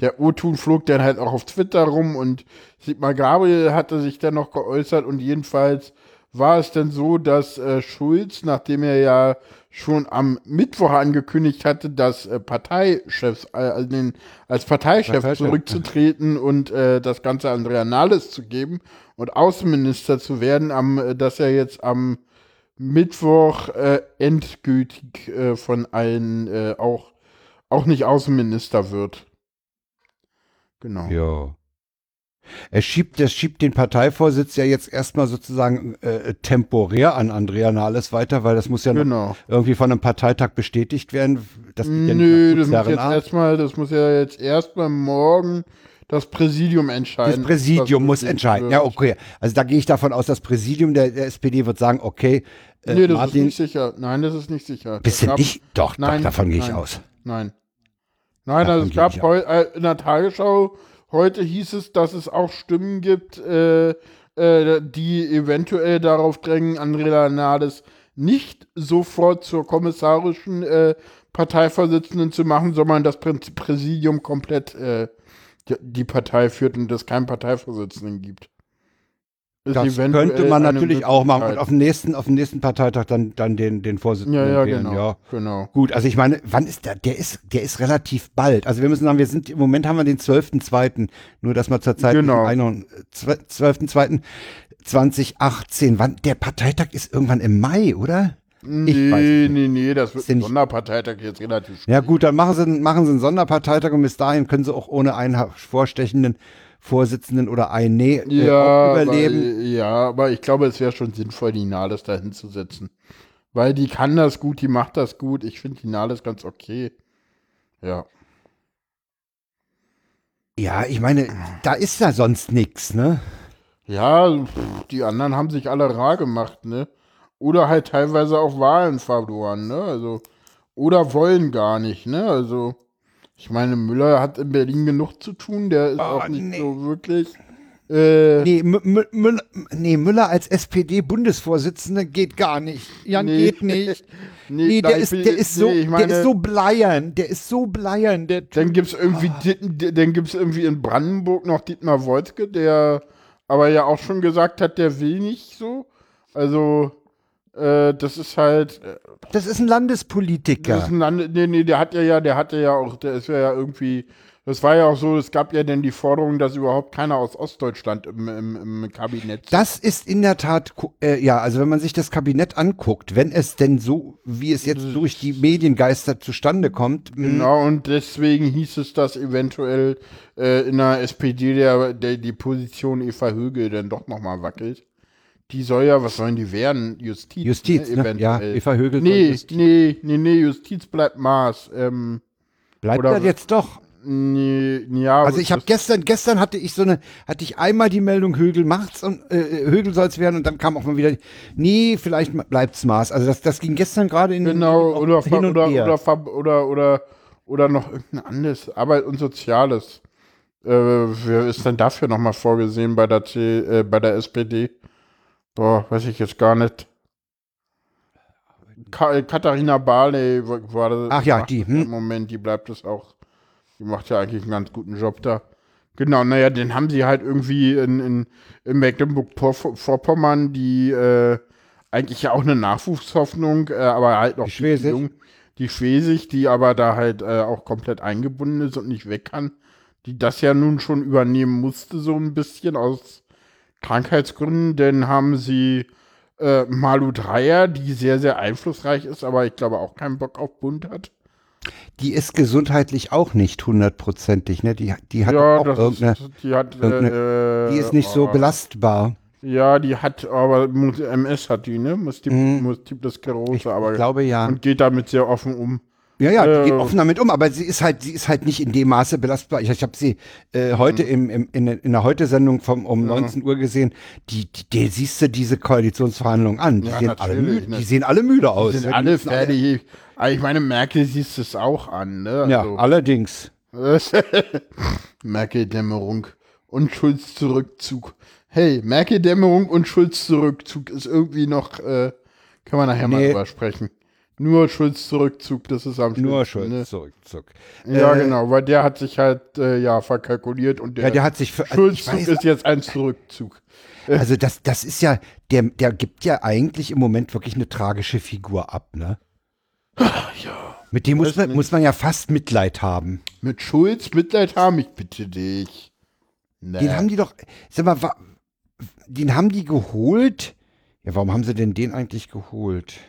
der O-Tun flog dann halt auch auf Twitter rum und Sigmar Gabriel hatte sich dann noch geäußert und jedenfalls war es denn so, dass äh, Schulz, nachdem er ja schon am Mittwoch angekündigt hatte, dass äh, Parteichefs, äh, also den, als Parteichef, Parteichef. zurückzutreten und äh, das Ganze Andrea Nahles zu geben und Außenminister zu werden, am, äh, dass er jetzt am Mittwoch äh, endgültig äh, von allen äh, auch, auch nicht Außenminister wird. Genau. Ja. Er schiebt, er schiebt den Parteivorsitz ja jetzt erstmal sozusagen äh, temporär an Andrea Nahles weiter, weil das muss ja noch Genau. irgendwie von einem Parteitag bestätigt werden. Das ja Nö, nach das muss jetzt erstmal, das muss ja jetzt erstmal morgen das Präsidium entscheiden. Das Präsidium was muss entscheiden. wird. Ja, okay. Also da gehe ich davon aus, das Präsidium der, der SPD wird sagen, okay, äh, nee, das Martin, ist nicht sicher. Nein, das ist nicht sicher. bist du nicht? Doch, Nein, doch, davon gehe ich aus. Nein. Nein, also es gab heu, äh, in der Tagesschau, heute hieß es, dass es auch Stimmen gibt, äh, äh, die eventuell darauf drängen, Andrea Nahles nicht sofort zur kommissarischen äh, Parteivorsitzenden zu machen, sondern das Prä- Präsidium komplett äh, die Partei führt und es keinen Parteivorsitzenden gibt. Das könnte man natürlich auch machen. Und auf dem nächsten, auf dem nächsten Parteitag dann, dann den, den Vorsitzenden Ja, ja, wählen. genau. Ja. genau. Gut, also ich meine, wann ist der? Der ist, der ist relativ bald. Also wir müssen sagen, wir sind im Moment haben wir den 12.2. Nur dass wir zur Zeit Genau. 12.2.2018. Wann der Parteitag ist irgendwann im Mai, oder? Nee, weiß es nee, nee, das wird ein nicht- Sonderparteitag jetzt relativ Ja gut, dann machen sie, machen sie einen Sonderparteitag und bis dahin können sie auch ohne einen vorstechenden Vorsitzenden oder einen nee, äh, ja, überleben. Aber, ja, aber ich glaube, es wäre schon sinnvoll, die Nahles da hinzusetzen. Weil die kann das gut, die macht das gut. Ich finde die Nahles ganz okay. Ja. Ja, ich meine, da ist ja sonst nichts, ne? Ja, pff, die anderen haben sich alle rar gemacht, ne? Oder halt teilweise auch Wahlen verloren, ne? Also, oder wollen gar nicht, ne? Also, ich meine, Müller hat in Berlin genug zu tun, der ist Oh, auch nicht nee. so wirklich. Äh, Nee, Mü- Mü- Müller, nee, Müller als SPD-Bundesvorsitzender geht gar nicht. Jan Nee. geht nicht. Nee, da der ist, der ist so, nee, ich meine- der ist so bleiern, der ist so bleiern, der Dann gibt's irgendwie, Dit- dann gibt's irgendwie in Brandenburg noch Dietmar Woidke, der aber ja auch schon gesagt hat, der will nicht so. Also, äh, das ist halt, äh, das ist ein das Landespolitiker. ist ein Land, nee, nee, der hat ja, ja, der hatte ja auch, der ist ja irgendwie, das war ja auch so, es gab ja dann die Forderung, dass überhaupt keiner aus Ostdeutschland im, im, im Kabinett Das ist in der Tat, äh, ja, also wenn man sich das Kabinett anguckt, wenn es denn so, wie es jetzt durch die Mediengeister zustande kommt, mh, Genau, und deswegen hieß es, dass eventuell äh, in der SPD der, der, die Position Eva Högel dann doch nochmal wackelt. Die soll ja, was sollen die werden? Justiz. Justiz, ne? ja, Eva Högel Nee, Justiz- nee, nee, nee, Justiz bleibt Maß. Ähm, bleibt oder- das jetzt doch. nee, ja. Also ich habe gestern, gestern hatte ich so eine, hatte ich einmal die Meldung Högel macht's und äh, Högel soll's werden und dann kam auch mal wieder, nee, vielleicht bleibt's Maß. Also das, das ging gestern gerade in den Genau, auch oder, hin oder, oder, oder, oder, oder noch irgendein anderes, Arbeit und Soziales. Äh, wer ist denn dafür nochmal vorgesehen bei der, C, äh, bei der SPD? Boah, weiß ich jetzt gar nicht. Ka äh, Katharina Barley war das. Ach ja, die, hm. Im Moment, die bleibt es auch. Die macht ja eigentlich einen ganz guten Job da. Genau, naja, den haben sie halt irgendwie in, in, in Mecklenburg-Vorpommern, die äh, eigentlich ja auch eine Nachwuchshoffnung, äh, aber halt noch Die Schwesig. jung, die Schwesig, die aber da halt äh, auch komplett eingebunden ist und nicht weg kann, die das ja nun schon übernehmen musste, so ein bisschen aus Krankheitsgründen, denn haben sie äh, Malu Dreyer, die sehr, sehr einflussreich ist, aber ich glaube auch keinen Bock auf Bund hat. Die ist gesundheitlich auch nicht hundertprozentig, ne? Die, die hat ja, auch irgendeine, ist, die hat, irgendeine- äh, die ist nicht so oh, belastbar. Ja, die hat, aber MS hat die, ne? Multi Mhm. Multiple Sklerose, Ich aber glaube ja. und geht damit sehr offen um. Ja, ja, die geht Äh, offen damit um, aber sie ist halt, sie ist halt nicht in dem Maße belastbar. Ich, ich habe sie äh, heute im, im, in, in der Heute-Sendung um 19 Uhr gesehen. Die, die, die siehst du diese Koalitionsverhandlungen an. Die, Ja, sehen, alle müde, ne. die sehen alle müde aus. Die sind Ja, alle fertig. Aber ich meine, Merkel siehst es auch an, ne? Ja, Also, allerdings. Merkel-Dämmerung und Schulz-Zurückzug. Hey, Merkel-Dämmerung und Schulz-Zurückzug ist irgendwie noch, äh, können wir nachher mal Nee. drüber sprechen. Nur Schulz Zurückzug, das ist am Nur schlimmsten, Schulz ne? Zurückzug. Ja, Äh, genau, weil der hat sich halt, äh, ja, verkalkuliert und der, Ja, der hat sich ich Schulzzug weiß, ist jetzt ein Zurückzug. also das, das ist ja, der, der gibt ja eigentlich im Moment wirklich eine tragische Figur ab, ne? Ja. Mit dem muss man, nicht. muss man ja fast Mitleid haben. Mit Schulz Mitleid haben, ich bitte dich. Nee. Den haben die doch, sag mal, den haben die geholt? Ja, warum haben sie denn den eigentlich geholt?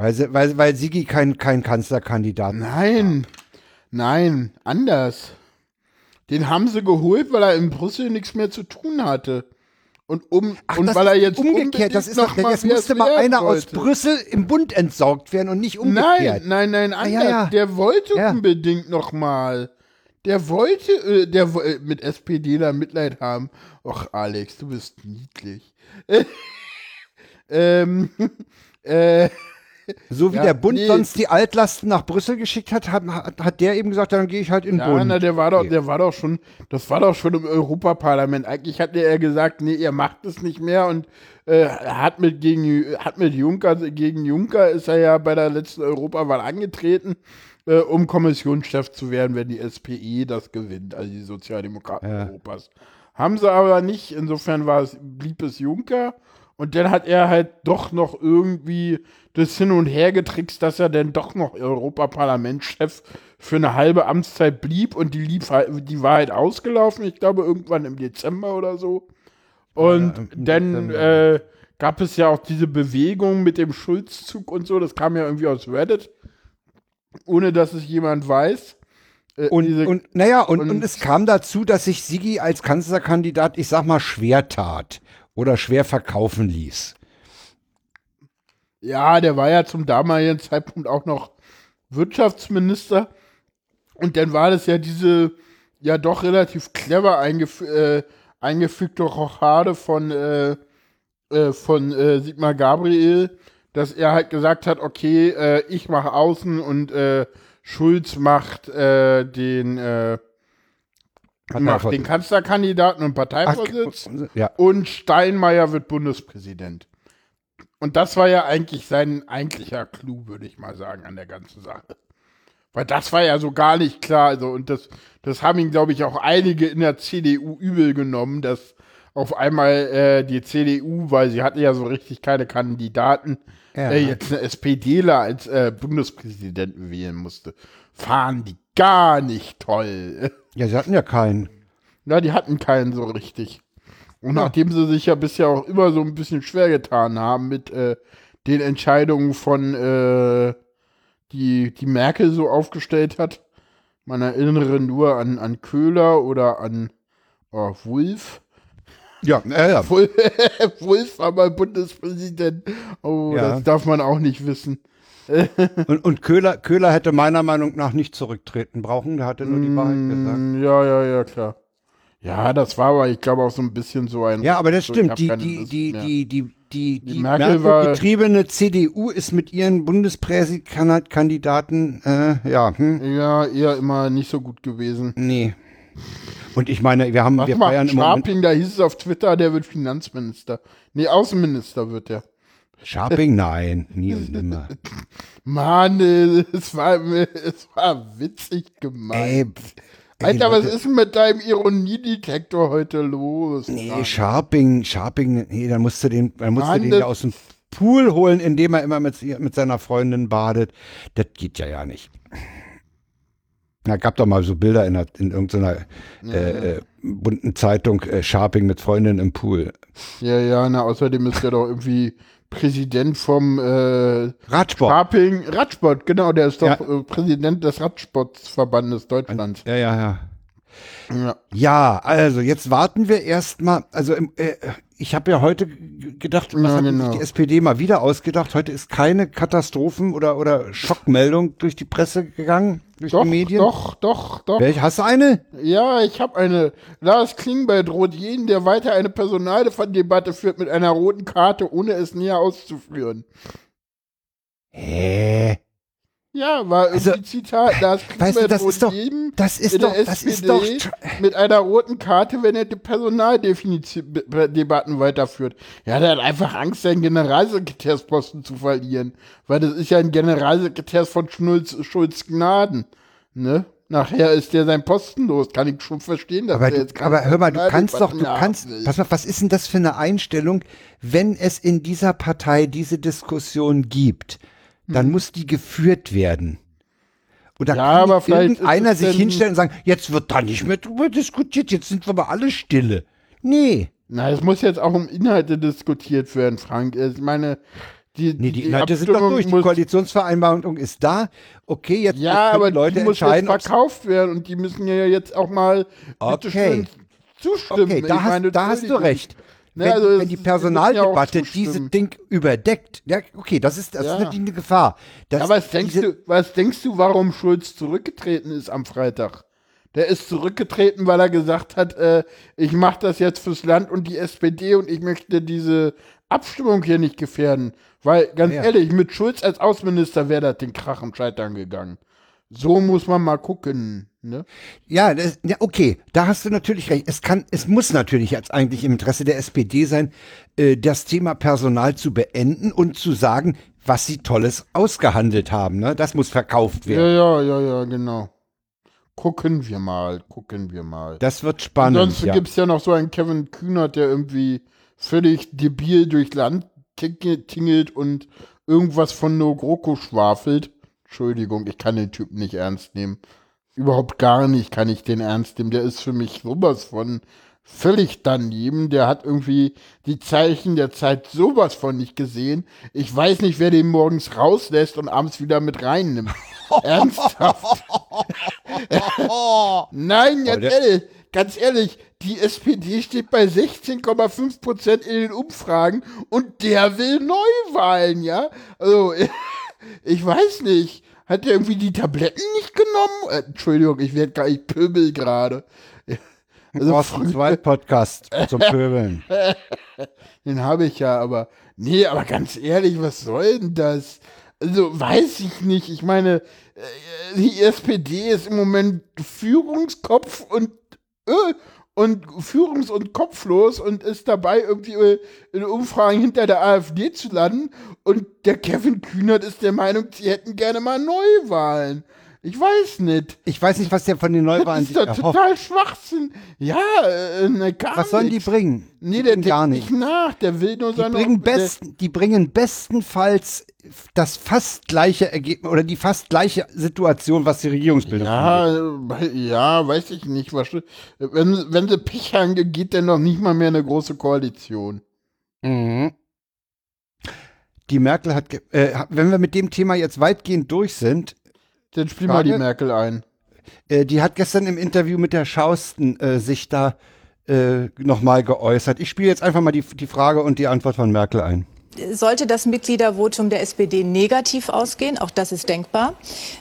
Weil, sie, weil, weil Sigi kein, kein Kanzlerkandidat Nein, nein, anders. Den haben sie geholt, weil er in Brüssel nichts mehr zu tun hatte. Und, um, Ach, und weil er jetzt umgekehrt, das ist noch doch, mal jetzt musste mal einer aus wollte. Brüssel im Bund entsorgt werden und nicht umgekehrt. Nein, nein, nein, Ah, anders. ja, ja. Der wollte Ja. unbedingt noch mal. Der wollte, äh, der äh, mit SPDler Mitleid haben. Och, Alex, du bist niedlich. ähm, äh, So wie Ja, der Bund nee. sonst die Altlasten nach Brüssel geschickt hat, hat, hat, hat der eben gesagt, dann gehe ich halt in den Bund. na, der war doch, der war doch schon, das war doch schon im Europaparlament. Eigentlich hatte er gesagt, nee, ihr macht es nicht mehr und äh, hat mit gegen, hat mit Juncker, gegen Juncker ist er ja bei der letzten Europawahl angetreten, äh, um Kommissionschef zu werden, wenn die SPE das gewinnt, also die Sozialdemokraten Ja. Europas. Haben sie aber nicht, insofern war es, blieb es Juncker. Und dann hat er halt doch noch irgendwie das hin und her getrickst, dass er dann doch noch Europaparlamentschef für eine halbe Amtszeit blieb und die, lief halt, die war halt ausgelaufen, ich glaube irgendwann im Dezember oder so. Und Ja, dann äh, gab es ja auch diese Bewegung mit dem Schulzzug und so, das kam ja irgendwie aus Reddit, ohne dass es jemand weiß. Äh, Und, und naja, und, und, und- es kam dazu, dass sich Sigi als Kanzlerkandidat, ich sag mal, schwer tat oder schwer verkaufen ließ. Ja, der war ja zum damaligen Zeitpunkt auch noch Wirtschaftsminister. Und dann war das ja diese ja doch relativ clever eingef äh, eingefügte Rochade von, äh, äh, von äh, Sigmar Gabriel, dass er halt gesagt hat, okay, äh, ich mache Außen und äh, Schulz macht äh, den, macht den Kanzlerkandidaten und Parteivorsitz ja, und Steinmeier wird Bundespräsident. Und das war ja eigentlich sein eigentlicher Clou, würde ich mal sagen, an der ganzen Sache. Weil das war ja so gar nicht klar. Also, und das, das haben ihn, glaube ich, auch einige in der CDU übel genommen, dass auf einmal äh, die CDU, weil sie hatte ja so richtig keine Kandidaten, Ja. äh, jetzt eine SPDler als äh, Bundespräsidenten wählen musste. Fahren die gar nicht toll. Ja, sie hatten ja keinen. Na, die hatten keinen so richtig. Und nachdem sie sich ja bisher auch immer so ein bisschen schwer getan haben mit äh, den Entscheidungen von, äh, die, die Merkel so aufgestellt hat, man erinnere nur an, an Köhler oder an oh, Wulff. Ja, ja, ja. Wulff Wulff war mal Bundespräsident. Oh, Ja. das darf man auch nicht wissen. Und, und Köhler, Köhler hätte meiner Meinung nach nicht zurücktreten brauchen, der hatte nur die Wahrheit gesagt. Mm, Ja, ja, ja, klar. Ja, das war aber, ich glaube, auch so ein bisschen so ein. Ja, aber das so, stimmt. Die, die, die, die, die, die, die, Merkel war- getriebene CDU ist mit ihren Bundespräsidentkandidaten, äh, ja, hm, Ja, eher immer nicht so gut gewesen. nee. Und ich meine, wir haben, Warte wir mal, feiern. Scharping, da hieß es auf Twitter, der wird Finanzminister. Nee, Außenminister wird der. Scharping? Nein, nie und nimmer. Mann, es war, es war witzig gemeint. Ey, ey, Alter, was Leute, ist denn mit deinem Ironiedetektor heute los? Nee, Mann? Scharping, Scharping, nee, dann musst du den, dann musst Mann, du den ja aus dem Pool holen, indem er immer mit, mit seiner Freundin badet. Das geht ja ja nicht. Da gab doch mal so Bilder in, in irgendeiner äh, äh, bunten Zeitung, äh, Scharping mit Freundin im Pool. Ja, ja, na, außerdem ist der doch irgendwie Präsident vom äh, Radsport. Scharping Radsport, genau, der ist doch Ja. äh, Präsident des Radsportverbandes Deutschlands. Ja, ja, ja. Ja. Ja, also jetzt warten wir erstmal. Also im, äh, ich habe ja heute gedacht, was Ja, hat genau. sich die SPD mal wieder ausgedacht? Heute ist keine Katastrophen- oder, oder Schockmeldung durch die Presse gegangen, durch Doch, die Medien. doch, doch, doch. Welche, hast du eine? Ja, ich habe eine. Lars Klingbeil droht jeden, der weiter eine Personaldebatte führt, mit einer roten Karte, ohne es näher auszuführen. Hä? Ja, war Also, irgendwie Zitat. Das weißt du, das ist doch- das ist doch- das ist doch mit einer roten Karte, wenn er die Personaldefinition-Debatten weiterführt. Ja, der hat einfach Angst, seinen Generalsekretärsposten zu verlieren. Weil das ist ja ein Generalsekretär von Schulz, Schulz Gnaden. Ne? Nachher ist der sein Posten los. Kann ich schon verstehen, dass Aber, du, jetzt aber hör mal, du kannst doch, du Personaldebatten kannst, pass mal, was ist denn das für eine Einstellung, wenn es in dieser Partei diese Diskussion gibt, dann muss die geführt werden. Und da Ja, kann aber vielleicht es sich hinstellen und sagen, jetzt wird da nicht mehr drüber diskutiert, jetzt sind wir mal alle stille. Nee. Na, es muss jetzt auch um Inhalte diskutiert werden, Frank. Ich meine, die, Nee, die Inhalte sind doch Abstimmung durch. Die Koalitionsvereinbarung ist da. Okay, jetzt Ja, aber die Leute die muss entscheiden, jetzt verkauft werden und die müssen ja jetzt auch mal Okay. zustimmen. Okay, da, Ich hast, meine, da hast du recht. Ne, wenn, also wenn die Personaldebatte dieses Ding überdeckt, ja, okay, das ist, das Ja. ist natürlich eine Gefahr. Das, Ja, was denkst du, was denkst du, warum Schulz zurückgetreten ist am Freitag? Der ist zurückgetreten, weil er gesagt hat, äh, ich mache das jetzt fürs Land und die SPD und ich möchte diese Abstimmung hier nicht gefährden. Weil, ganz Ja. ehrlich, mit Schulz als Außenminister wäre das den Krach im Scheitern gegangen. So muss man mal gucken. Ne? Ja, das, ja, okay, da hast du natürlich recht. Es kann, es muss natürlich jetzt eigentlich im Interesse der SPD sein, äh, das Thema Personal zu beenden und zu sagen, was sie Tolles ausgehandelt haben. Ne? Das muss verkauft Ja, werden. ja, ja, ja, genau. Gucken wir mal, gucken wir mal. Das wird spannend. Ansonsten ja. gibt's ja noch so einen Kevin Kühnert, der irgendwie völlig debil durchs Land tinge- tingelt und irgendwas von No GroKo schwafelt. Entschuldigung, ich kann den Typen nicht ernst nehmen. Überhaupt gar nicht kann ich den ernst nehmen. Der ist für mich sowas von völlig daneben. Der hat irgendwie die Zeichen der Zeit sowas von nicht gesehen. Ich weiß nicht, wer den morgens rauslässt und abends wieder mit reinnimmt. Ernsthaft. Nein, ganz der- ehrlich, ganz ehrlich, die SPD steht bei 16,5 Prozent in den Umfragen und der will Neuwahlen, ja? Also, ich weiß nicht. Hat der irgendwie die Tabletten nicht genommen? Äh, Entschuldigung, ich werde gar nicht pöbel gerade. Also, Thorsten Zweit Podcast zum Pöbeln. den habe ich ja, aber nee, aber ganz ehrlich, was soll denn das? Also weiß ich nicht. Ich meine, äh, die SPD ist im Moment Führungskopf und äh, und führungs- und kopflos und ist dabei irgendwie in Umfragen hinter der AfD zu landen und der Kevin Kühnert ist der Meinung, sie hätten gerne mal Neuwahlen. Ich weiß nicht. Ich weiß nicht, was der von den Neuwahlen Das ist doch erhofft. total Schwachsinn. Ja, äh, ne, gar Was sollen die nichts. bringen? Nee, Die der bringen gar nicht. nicht nach. Der will nur Die seine. bringen, der- besten, die bringen bestenfalls das fast gleiche Ergebnis oder die fast gleiche Situation, was die Regierungsbildung angeht. Ja, äh, ja, weiß ich nicht. Was, wenn, wenn sie Pech haben, geht denn noch nicht mal mehr eine große Koalition. Mhm. Die Merkel hat, ge- äh, wenn wir mit dem Thema jetzt weitgehend durch sind, Dann spiel mal die Frage? Merkel ein. äh, die hat gestern im Interview mit der Schausten äh, sich da äh, nochmal geäußert. Ich spiele jetzt einfach mal die, die Frage und die Antwort von Merkel ein. Sollte das Mitgliedervotum der SPD negativ ausgehen, auch das ist denkbar,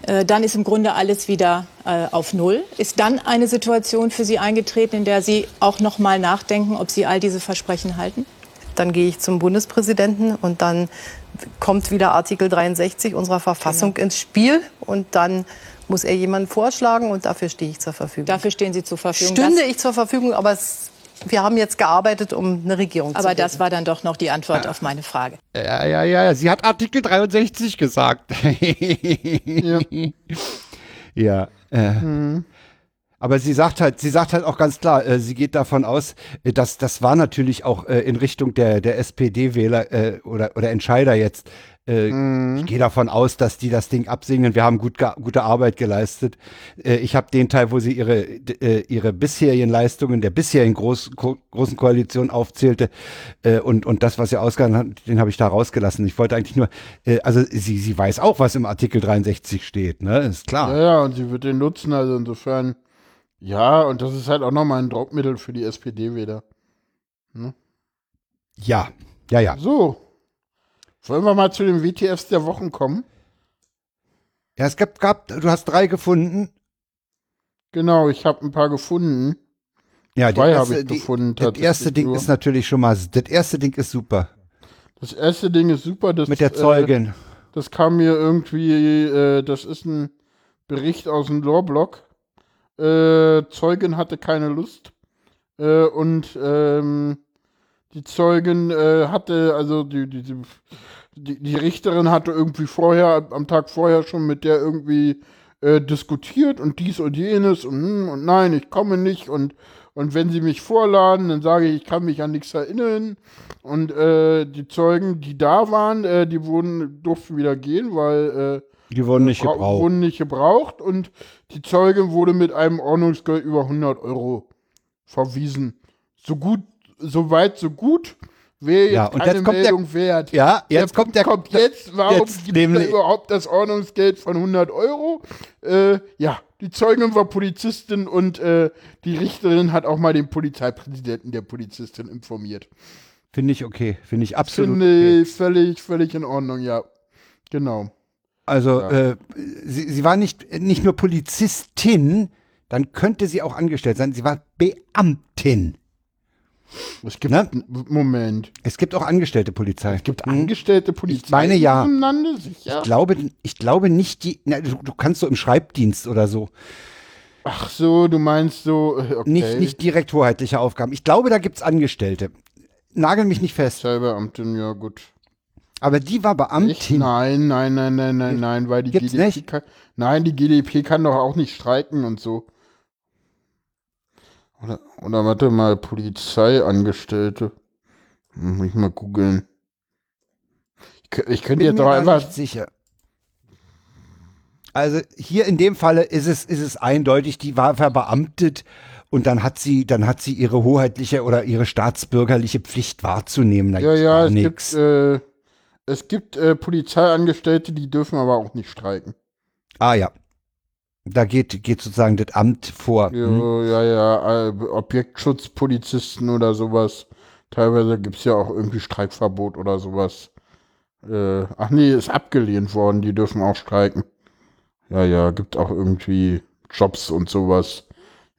äh, dann ist im Grunde alles wieder äh, auf Null. Ist dann eine Situation für Sie eingetreten, in der Sie auch noch mal nachdenken, ob Sie all diese Versprechen halten? Dann gehe ich zum Bundespräsidenten und dann kommt wieder Artikel 63 unserer Verfassung ins Spiel und dann muss er jemanden vorschlagen und dafür stehe ich zur Verfügung. Dafür stehen Sie zur Verfügung. Stünde das, ich zur Verfügung, aber es, wir haben jetzt gearbeitet, um eine Regierung zu aber das war dann doch noch die Antwort auf meine Frage. Ja, ja, ja, sie hat Artikel 63 gesagt. Ja. Ja. Äh, Aber sie sagt halt, sie sagt halt auch ganz klar, äh, sie geht davon aus, äh, dass das war natürlich auch äh, in Richtung der der SPD-Wähler äh, oder oder Entscheider jetzt. Äh, Ich gehe davon aus, dass die das Ding absingen. Wir haben gut gute Arbeit geleistet. Äh, ich habe den Teil, wo sie ihre äh, ihre bisherigen Leistungen der bisherigen groß, gro großen Koalition aufzählte äh, und und das, was sie ausgehandelt hat, den habe ich da rausgelassen. Ich wollte eigentlich nur, äh, also sie sie weiß auch, was im Artikel 63 steht, ne? Ist klar. Ja, ja, und sie wird den nutzen. Also insofern, ja, und das ist halt auch nochmal ein Druckmittel für die SPD-Wähler. Ja, ja, ja. So. Wollen wir mal zu den WTFs der Wochen kommen? Ja, es gab, gab, du hast drei gefunden. Genau, ich habe ein paar gefunden. Ja, Zwei habe ich die- gefunden. Das erste Ding nur. ist natürlich schon mal, das erste Ding ist super. Das erste Ding ist super. Das, Mit der äh, Zeugin. Das kam mir irgendwie, äh, das ist ein Bericht aus dem Lawblog. Äh, Zeugin hatte keine Lust. Äh, und ähm, die Zeugin äh, hatte, also die, die, die, die Richterin hatte irgendwie vorher, am Tag vorher schon mit der irgendwie äh, diskutiert und dies und jenes und, hm, und nein, ich komme nicht und, und wenn sie mich vorladen, dann sage ich, ich kann mich an nichts erinnern. Und äh, die Zeugen, die da waren, äh, die wurden, durften wieder gehen, weil äh, Die wurden nicht bra- gebraucht. wurden nicht gebraucht und die Zeugin wurde mit einem Ordnungsgeld über 100 Euro verwiesen. So gut, so weit, so gut. Wäre Ja, und jetzt kommt der- Meldung wert. Ja, jetzt kommt der kommt jetzt, warum gibt es überhaupt das Ordnungsgeld von 100 Euro? Äh, ja, die Zeugin war Polizistin und äh, die Richterin hat auch mal den Polizeipräsidenten der Polizistin informiert. Finde ich okay. Finde ich absolut okay. Finde ich völlig, völlig in Ordnung, ja. Genau. Also, Ja. äh, sie, sie war nicht, nicht nur Polizistin, dann könnte sie auch angestellt sein. Sie war Beamtin. Es gibt, Ne? Moment, Es gibt auch angestellte Polizei. es gibt angestellte Polizei Ich meine, ja. Ich glaube, ich glaube nicht die, na, du, du kannst so im Schreibdienst oder so. Ach so, du meinst so, äh, okay. Nicht, nicht direkt hoheitliche Aufgaben. Ich glaube, da gibt's Angestellte. Nagel mich nicht fest. Polizeibeamtin, ja gut. Aber die war? Beamtin. Nein, nein, nein, nein, nein, nein, weil die Gibt's GDP nicht? kann. Nein, die GDP kann doch auch nicht streiken und so. Oder, oder warte mal, Polizeiangestellte. Muss ich mal googeln. Ich, ich könnte jetzt doch einfach. nicht sicher. Also hier in dem Falle ist es, ist es eindeutig, die war verbeamtet und dann hat sie, dann hat sie ihre hoheitliche oder ihre staatsbürgerliche Pflicht wahrzunehmen. Da Ja, ja, es nix. gibt, äh, es gibt äh, Polizeiangestellte, die dürfen aber auch nicht streiken. Ah ja. Da geht, geht sozusagen das Amt vor. Ja, Hm? ja, ja, äh, Objektschutzpolizisten oder sowas. Teilweise gibt es ja auch irgendwie Streikverbot oder sowas. Äh, ach nee, ist abgelehnt worden, die dürfen auch streiken. Ja, ja, gibt auch irgendwie Jobs und sowas.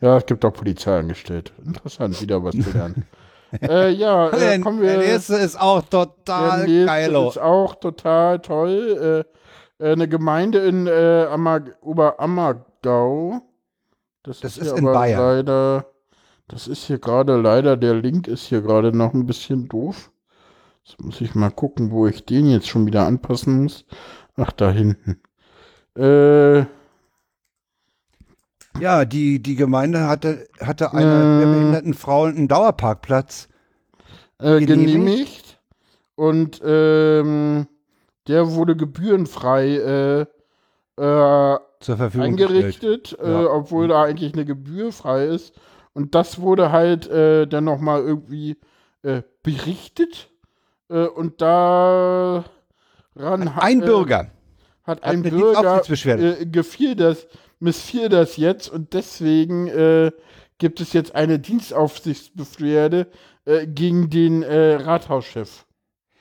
Ja, es gibt auch Polizeiangestellte. Interessant, wieder was gelernt. äh, ja, äh, Der, kommen wir. der nächste ist auch total Der nächste geilo. ist auch total toll. Äh, äh, eine Gemeinde in äh, Ammer, Oberammergau. Das, Das hier ist in Bayern. Leider, das ist hier gerade leider, der Link ist hier gerade noch ein bisschen doof. Jetzt muss ich mal gucken, wo ich den jetzt schon wieder anpassen muss. Ach, da hinten. Äh, Ja, die, die Gemeinde hatte, hatte einer Ähm. der behinderten Frauen einen Dauerparkplatz. äh, Genehmigt? genehmigt. Und ähm, der wurde gebührenfrei äh, äh, zur Verfügung eingerichtet, äh, Ja. obwohl da eigentlich eine Gebühr frei ist. Und das wurde halt äh, dann nochmal irgendwie äh, berichtet. Äh, und da ran hat, Ein äh, Bürger. hat hat ein Bürger äh, gefiel das, missfiel das jetzt und deswegen äh, gibt es jetzt eine Dienstaufsichtsbeschwerde äh, gegen den äh, Rathauschef.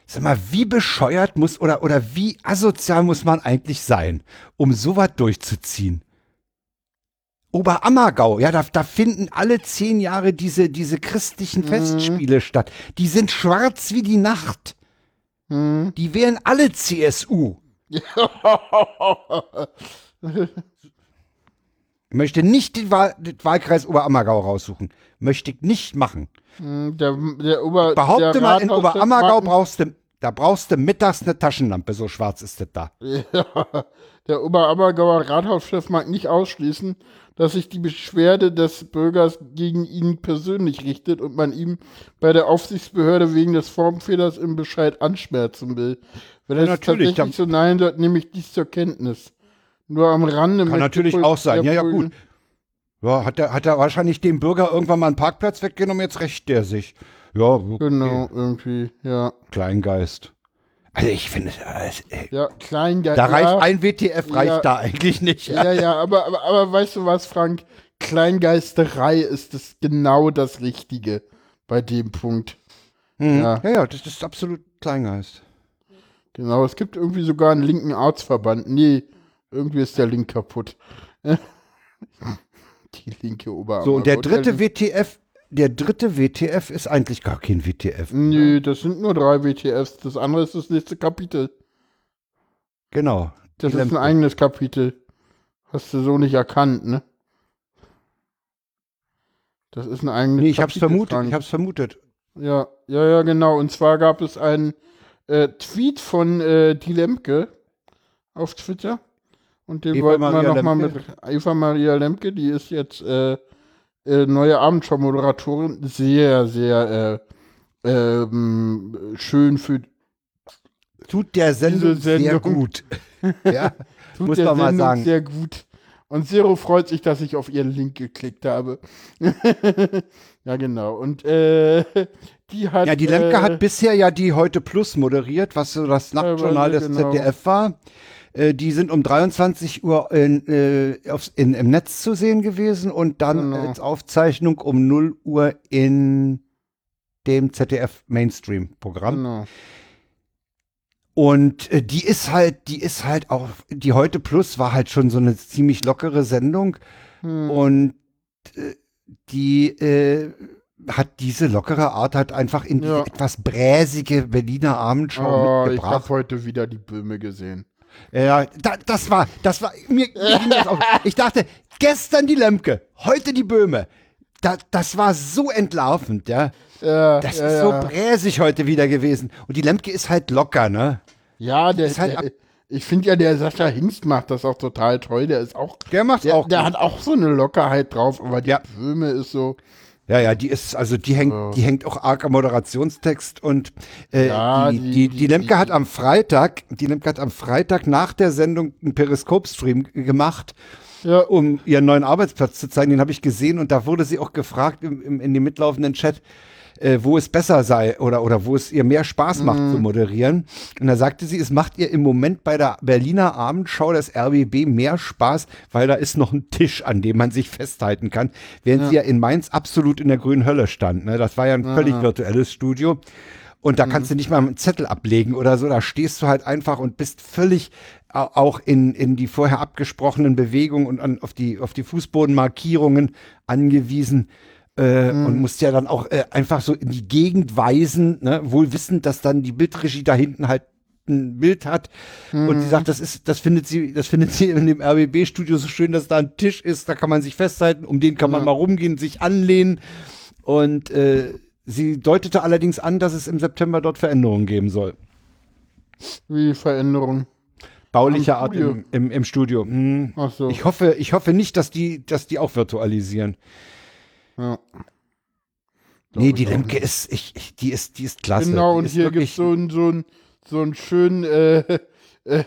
Sag mal, wie bescheuert muss oder, oder wie asozial muss man eigentlich sein, um sowas durchzuziehen? Oberammergau, ja, da, da finden alle zehn Jahre diese, diese christlichen Festspiele statt. Die sind schwarz wie die Nacht. Hm. Die wären alle CSU. Möchte nicht den, Wahl, den Wahlkreis Oberammergau raussuchen. Möchte ich nicht machen. Hm, der, der Ober, Behaupte der mal, in Oberammergau brauchst du, da brauchst du mittags eine Taschenlampe, so schwarz ist das da. Ja, der Oberammergauer Rathauschef mag nicht ausschließen, dass sich die Beschwerde des Bürgers gegen ihn persönlich richtet und man ihm bei der Aufsichtsbehörde wegen des Formfehlers im Bescheid anschmerzen will. Wenn Ja, es natürlich, tatsächlich so nein wird, nehme ich dies zur Kenntnis. Nur am Rande Kann natürlich auch sein. Ja, ja, gut. Ja, hat er, hat er wahrscheinlich dem Bürger irgendwann mal einen Parkplatz weggenommen, jetzt rächt der sich. Ja, okay. Genau, irgendwie, ja. Kleingeist. Also ich finde, ey, Ja, Kleingeist. da reicht ja, ein WTF reicht Ja. da eigentlich nicht. Ja, ja, aber, aber, aber weißt du was, Frank? Kleingeisterei ist das genau das Richtige bei dem Punkt. Mhm. Ja. ja, ja, das ist absolut Kleingeist. Genau, es gibt irgendwie sogar einen linken Arztverband. Nee, irgendwie ist der Link kaputt. Die linke Oberarm. So, und der dritte WTF, der dritte WTF ist eigentlich gar kein WTF. Nö, das sind nur drei WTFs. Das andere ist das nächste Kapitel. Genau. Das ist ein eigenes Kapitel. Hast du so nicht erkannt, ne? Das ist ein eigenes Nee, ich hab's Kapitel, vermutet. Frank. Ich hab's vermutet. Ja, ja, ja, genau. Und zwar gab es einen äh, Tweet von äh, die Lemke auf Twitter. Und den Eva wollten wir Maria nochmal mit? Eva Maria Lemke, die ist jetzt äh, äh, neue Abendschau-Moderatorin. Sehr, sehr äh, ähm, schön für Tut der Sendung, Sendung. sehr gut. ja, tut muss der man mal Sendung sagen. sehr gut. Und Zero freut sich, dass ich auf ihren Link geklickt habe. ja, genau. Und äh, die hat. Ja, die Lemke äh, hat bisher ja die Heute Plus moderiert, was so das Nachtjournal des genau. ZDF war. Äh, die sind um 23 Uhr in, äh, aufs, in, im Netz zu sehen gewesen und dann Genau. als Aufzeichnung um 0 Uhr in dem ZDF Mainstream-Programm. Genau. Und äh, die ist halt, die ist halt auch, die Heute Plus war halt schon so eine ziemlich lockere Sendung Hm. und äh, die äh, hat diese lockere Art halt einfach in diese Ja. etwas bräsige Berliner Abendschau Oh, ich mitgebracht. habe heute wieder die Böhme gesehen. Ja, da, das war, das war, mir, mir ging das auf. Ich dachte, gestern die Lemke, heute die Böhme. Da, das war so entlarvend, ja. Ja, Das ja, ist so ja. bräsig heute wieder gewesen. Und die Lemke ist halt locker, ne? Ja, der, ist halt der ich finde ja, der Sascha Hingst macht das auch total toll. Der ist auch, Der macht's der, auch der gut. hat auch so eine Lockerheit drauf, aber die. Böhme ist so, Ja, ja, die ist, also die hängt, die hängt auch arg am Moderationstext und äh, Ja, die, die- die, die- Lemke hat am Freitag, die Lemke hat am Freitag nach der Sendung einen Periskop-Stream gemacht, ja, um ihren neuen Arbeitsplatz zu zeigen. Den habe ich gesehen und da wurde sie auch gefragt im, im, in dem mitlaufenden Chat, äh, wo es besser sei oder, oder wo es ihr mehr Spaß macht Mhm. zu moderieren. Und da sagte sie, es macht ihr im Moment bei der Berliner Abendschau des RBB mehr Spaß, weil da ist noch ein Tisch, an dem man sich festhalten kann, während sie ja in Mainz absolut in der grünen Hölle stand. Ne? Das war ja ein völlig virtuelles Studio. Und da kannst du nicht mal einen Zettel ablegen oder so. Da stehst du halt einfach und bist völlig au- auch in, in die vorher abgesprochenen Bewegungen und an, auf, die, auf die Fußbodenmarkierungen angewiesen. Äh, Und musst ja dann auch äh, einfach so in die Gegend weisen, ne? wohl wissend, dass dann die Bildregie da hinten halt ein Bild hat. Und sie sagt, das ist, das findet sie, das findet sie in dem RBB-Studio so schön, dass da ein Tisch ist, da kann man sich festhalten, um den kann man mal rumgehen, sich anlehnen. Und äh, sie deutete allerdings an, dass es im September dort Veränderungen geben soll. wie Veränderung. Baulicher Art im, im, im Studio. Hm. So. Ich hoffe, ich hoffe nicht, dass die, dass die auch virtualisieren. Ja. nee, ich die Lemke ist, ich, ich, die ist, die ist klasse. Genau, die und hier gibt es so einen so so ein schönen äh, äh,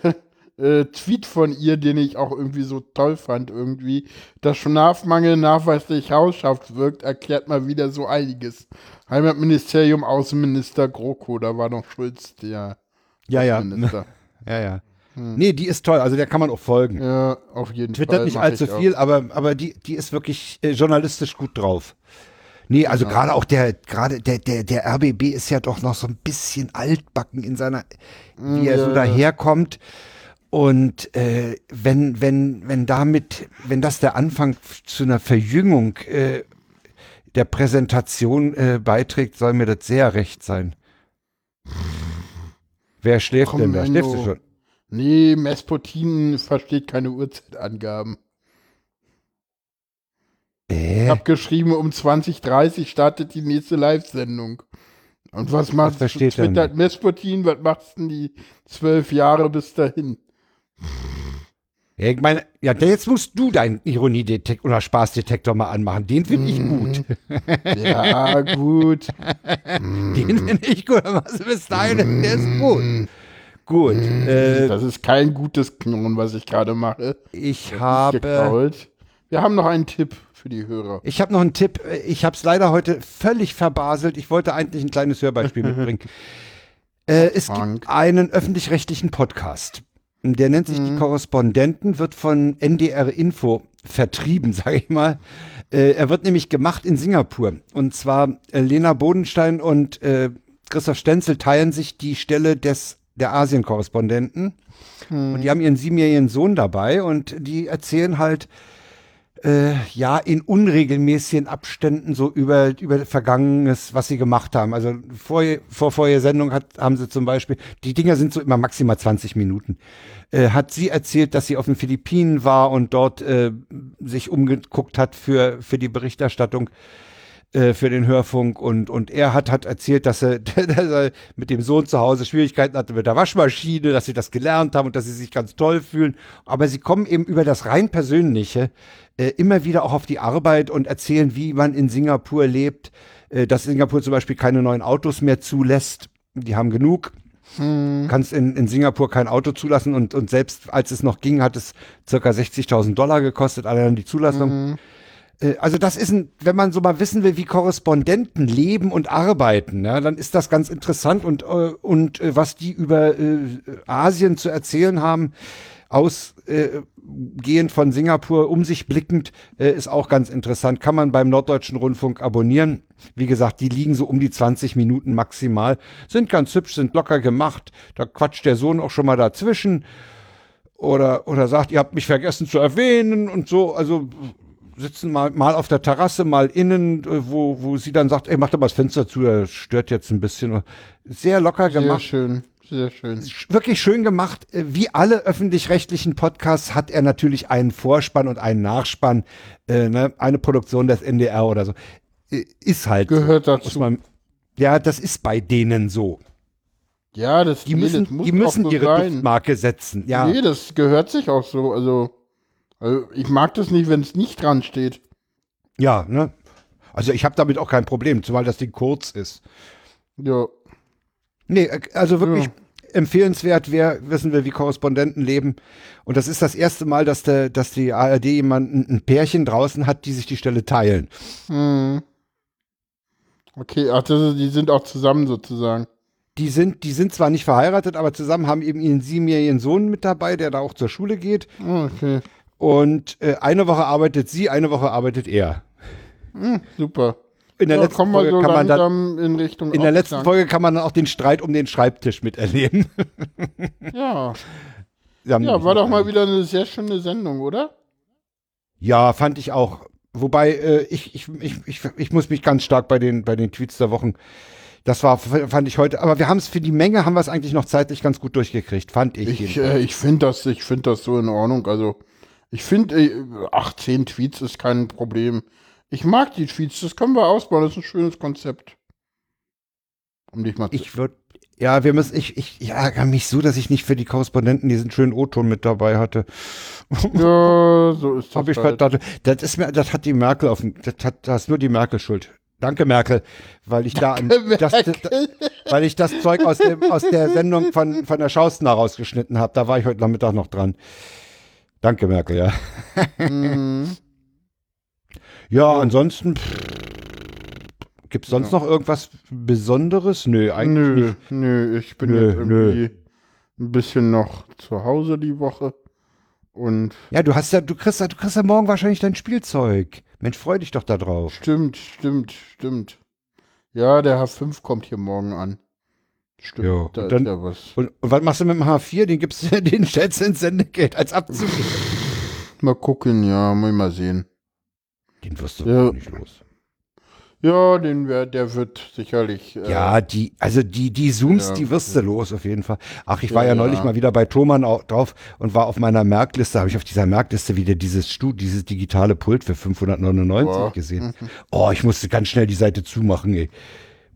äh, Tweet von ihr, den ich auch irgendwie so toll fand. Irgendwie, dass Schlafmangel nachweislich hausschafft wirkt, erklärt mal wieder so einiges. Heimatministerium, Außenminister GroKo, da war noch Schulz, der Ja, ja. Außenminister. Ja, ja. Nee, die ist toll, also der kann man auch folgen. ja, auf jeden Twittert Fall. nicht mach allzu auch. viel, aber, aber die, die ist wirklich äh, journalistisch gut drauf. Nee, also gerade auch der, gerade der, der, der RBB ist ja doch noch so ein bisschen altbacken in seiner, wie er so Ja. daherkommt. Und äh, wenn, wenn, wenn damit, wenn das der Anfang zu einer Verjüngung äh, der Präsentation äh, beiträgt, soll mir das sehr recht sein. Wer schläft Komm, denn da? Schläfst du schon? Nee, Mesputin versteht keine Uhrzeitangaben. Ich Äh, hab geschrieben, um 2030 startet die nächste Live-Sendung. Und was macht er twittert Mesputin, was macht's denn die zwölf Jahre bis dahin? Ja, ich meine, ja, jetzt musst du deinen Ironiedetektor oder Spaßdetektor mal anmachen. Den finde ich gut. Ja, gut. Den finde ich gut. Was bis dahin, der ist gut. Gut. Äh, Das ist kein gutes Knurren, was ich gerade mache. ich habe, Gekrault. Wir haben noch einen Tipp für die Hörer. ich habe noch einen Tipp. Ich habe es leider heute völlig verbaselt. Ich wollte eigentlich ein kleines Hörbeispiel mitbringen. Äh, es Frank. gibt einen öffentlich-rechtlichen Podcast. Der nennt sich Die Korrespondenten, wird von NDR Info vertrieben, sage ich mal. Äh, er wird nämlich gemacht in Singapur. Und zwar äh, Lena Bodenstein und äh, Christoph Stenzel teilen sich die Stelle des der Asien-Korrespondenten. Und die haben ihren siebenjährigen Sohn dabei und die erzählen halt äh, ja, in unregelmäßigen Abständen so über, über Vergangenes, was sie gemacht haben. Also vor, vor vorher Sendung hat, haben sie zum Beispiel, die Dinger sind so immer maximal 20 Minuten, äh, hat sie erzählt, dass sie auf den Philippinen war und dort äh, sich umgeguckt hat für, für die Berichterstattung äh, für den Hörfunk und, und er hat, hat erzählt, dass er, dass er mit dem Sohn zu Hause Schwierigkeiten hatte mit der Waschmaschine, dass sie das gelernt haben und dass sie sich ganz toll fühlen. Aber sie kommen eben über das rein Persönliche äh, immer wieder auch auf die Arbeit und erzählen, wie man in Singapur lebt, äh, dass Singapur zum Beispiel keine neuen Autos mehr zulässt. Die haben genug. Hm. Kannst in, in Singapur kein Auto zulassen und, und selbst als es noch ging, hat es circa 60.000 Dollar gekostet, allein die Zulassung. Hm. Äh, also das ist ein, wenn man so mal wissen will, wie Korrespondenten leben und arbeiten, ja, dann ist das ganz interessant und, äh, und äh, was die über Asien zu erzählen haben, ausgehend von Singapur, um sich blickend, ist auch ganz interessant. Kann man beim Norddeutschen Rundfunk abonnieren. Wie gesagt, die liegen so um die 20 Minuten maximal. Sind ganz hübsch, sind locker gemacht. Da quatscht der Sohn auch schon mal dazwischen. Oder, oder sagt, ihr habt mich vergessen zu erwähnen und so. Also sitzen mal, mal auf der Terrasse, mal innen, äh, wo, wo sie dann sagt, ey, mach doch mal das Fenster zu, er stört jetzt ein bisschen. Sehr locker gemacht. Sehr schön. Sehr schön. Wirklich schön gemacht. Äh, wie alle öffentlich-rechtlichen Podcasts hat er natürlich einen Vorspann und einen Nachspann. Äh, ne? Eine Produktion des NDR oder so. Äh, ist halt. Gehört so. dazu. Man, ja, das ist bei denen so. Ja, das, die müssen, nee, das die müssen ihre sein. Duftmarke setzen. Ja. Nee, das gehört sich auch so. Also, also ich mag das nicht, wenn es nicht dran steht. Ja, ne? Also ich habe damit auch kein Problem, zumal das Ding kurz ist. Ja. Nee, also wirklich, ja empfehlenswert wäre, wissen wir, wie Korrespondenten leben. Und das ist das erste Mal, dass, der, dass die ARD jemanden, ein Pärchen draußen hat, die sich die Stelle teilen. Hm. Okay, ach, das, die sind auch zusammen sozusagen. Die sind, die sind zwar nicht verheiratet, aber zusammen haben eben ihren siebenjährigen Sohn mit dabei, der da auch zur Schule geht. Okay. Und äh, eine Woche arbeitet sie, eine Woche arbeitet er. Hm, super in der ja, letzten Folge so kann man dann in Richtung in der letzten Folge kann man dann auch den Streit um den Schreibtisch miterleben. ja. Ja, war doch mal wieder eine sehr schöne Sendung, oder? Ja, fand ich auch. Wobei äh, ich, ich, ich, ich, ich muss mich ganz stark bei den, bei den Tweets der Wochen. Das war, fand ich heute, aber wir haben es für die Menge, haben wir es eigentlich noch zeitlich ganz gut durchgekriegt, fand ich. Ich, äh, ich finde das, ich finde das so in Ordnung. Also, ich finde, äh, 18 Tweets ist kein Problem. Ich mag die Tweets, das können wir ausbauen, das ist ein schönes Konzept. Um dich mal zu. Ich würde, ja, wir müssen, ich, ich, ich ärgere mich so, dass ich nicht für die Korrespondenten diesen schönen O-Ton mit dabei hatte. Ja, so ist das. Hab ich halt. das ist mir, das hat die Merkel auf dem, das hat, das ist nur die Merkel schuld. Danke, Merkel, weil ich Danke, da das, das, weil ich das Zeug aus, dem, aus der Sendung von, von der Schaustner rausgeschnitten habe. Da war ich heute Nachmittag noch dran. Danke, Merkel, ja. Mhm. Ja, ansonsten gibt es sonst ja. noch irgendwas Besonderes? Nö, eigentlich nö, nicht. Nö, ich bin nö, jetzt irgendwie nö. ein bisschen noch zu Hause die Woche. Und ja, du hast ja, du kriegst ja, du kriegst ja morgen wahrscheinlich dein Spielzeug. Mensch, freu dich doch da drauf. Stimmt, stimmt, stimmt. Ja, der H5 kommt hier morgen an. Stimmt, jo, da dann, ist ja was. Und, und, was machst du mit dem H4? Den gibst du, den stellst du ins Sendegeld als Abzug. mal gucken, ja, muss ich mal sehen. Den wirst du ja. nicht los. Ja, den wär, der wird sicherlich. Äh, ja, die, also die, die Zooms, ja, die wirst du los auf jeden Fall. Ach, ich war ja, ja neulich mal wieder bei Thomann drauf und war auf meiner Merkliste, habe ich auf dieser Merkliste wieder dieses Stu, dieses digitale Pult für 599 Boah. gesehen. Mhm. Oh, ich musste ganz schnell die Seite zumachen, ey.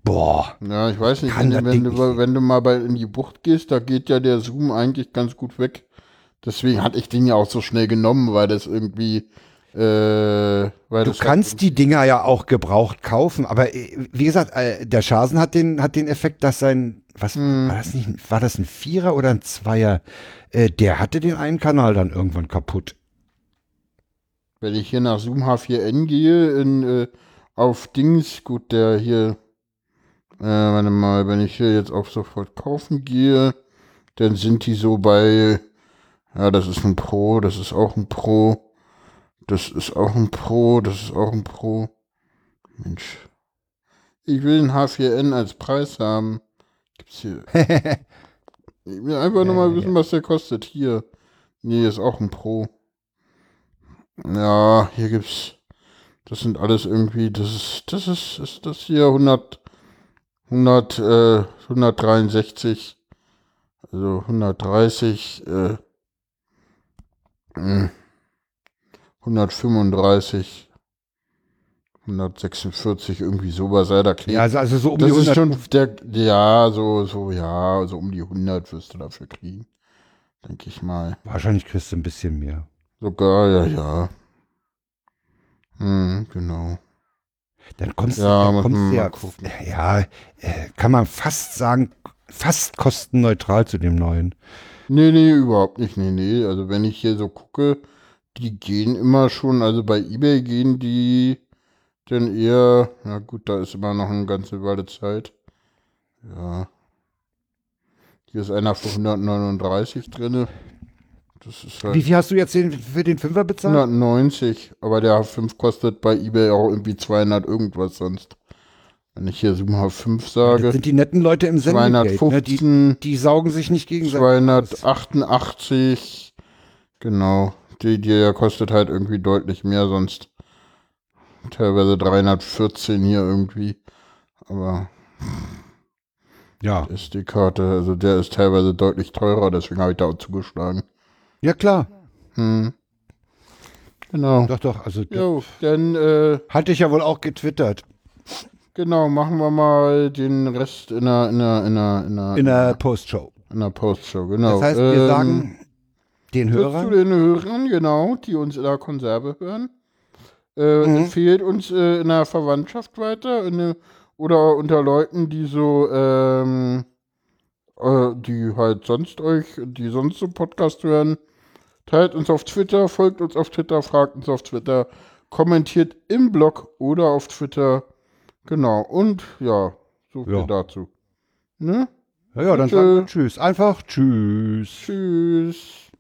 Boah. Ja, ich weiß nicht, wenn, wenn, du, wenn du mal bei, in die Bucht gehst, da geht ja der Zoom eigentlich ganz gut weg. Deswegen hatte ich den ja auch so schnell genommen, weil das irgendwie äh, du kannst die Dinger ja auch gebraucht kaufen, aber äh, wie gesagt, äh, der Schasen hat den, hat den Effekt, dass sein, was hm. war das nicht, war das ein Vierer oder ein Zweier? Äh, der hatte den einen Kanal dann irgendwann kaputt. Wenn ich hier nach Zoom H4n gehe, in, äh, auf Dings, gut, der hier, äh, warte mal, wenn ich hier jetzt auf sofort kaufen gehe, dann sind die so bei, ja, das ist ein Pro, das ist auch ein Pro. Das ist auch ein Pro, das ist auch ein Pro. Mensch. Ich will ein H4N als Preis haben. Gibt's hier. ich will einfach ja, nur mal wissen, ja. was der kostet. Hier. Nee, ist auch ein Pro. Ja, hier gibt's. Das sind alles irgendwie, das ist, das ist, ist das hier 100, 100, äh, 163, also 130, äh, mh, 135, 146, irgendwie sowas, ja, da. Ja, also, also so um das die ist 100. schon, der, ja, so, so, ja, so um die 100 wirst du dafür kriegen. Denke ich mal. Wahrscheinlich kriegst du ein bisschen mehr. Sogar, ja, ja. Hm, genau. Dann kommst Ja, du, kommst ja, ja, äh, kann man fast sagen, fast kostenneutral zu dem neuen. Nee, nee, überhaupt nicht. Nee, nee. Also wenn ich hier so gucke, die gehen immer schon, also bei eBay gehen die dann eher, na gut, da ist immer noch eine ganze Weile Zeit. Ja. Hier ist einer für 139 drinne. Das ist Wie halt viel hast du jetzt den, für den Fünfer bezahlt? 190, aber der H5 kostet bei eBay auch irgendwie 200 irgendwas sonst. Wenn ich hier Zoom H5 Das sage, sind die netten Leute im ne? 215, die, die saugen sich nicht gegenseitig. 288, genau. Die, die ja kostet halt irgendwie deutlich mehr, sonst teilweise 314 hier irgendwie. Aber Ja, ist die Karte, also der ist teilweise deutlich teurer, deswegen habe ich da auch zugeschlagen. Ja klar. Hm. Genau. Doch, doch, also Jo, dann, äh, hatte ich ja wohl auch getwittert. genau, machen wir mal den Rest in der, in der, in der, in der, In der Postshow. in der Postshow, genau. Das heißt, wir Ähm, sagen den Zu Hörern, den Hörern, genau, die uns in der Konserve hören. Äh, Mhm. Empfehlt uns äh, in der Verwandtschaft weiter in der, oder unter Leuten, die so, ähm, äh, die halt sonst euch, die sonst so Podcast hören. Teilt uns auf Twitter, folgt uns auf Twitter, fragt uns auf Twitter, kommentiert im Blog oder auf Twitter. Genau, und ja, so viel Ja. dazu. Ne? ja, ja, dann sagen wir Tschüss. Einfach Tschüss. Tschüss.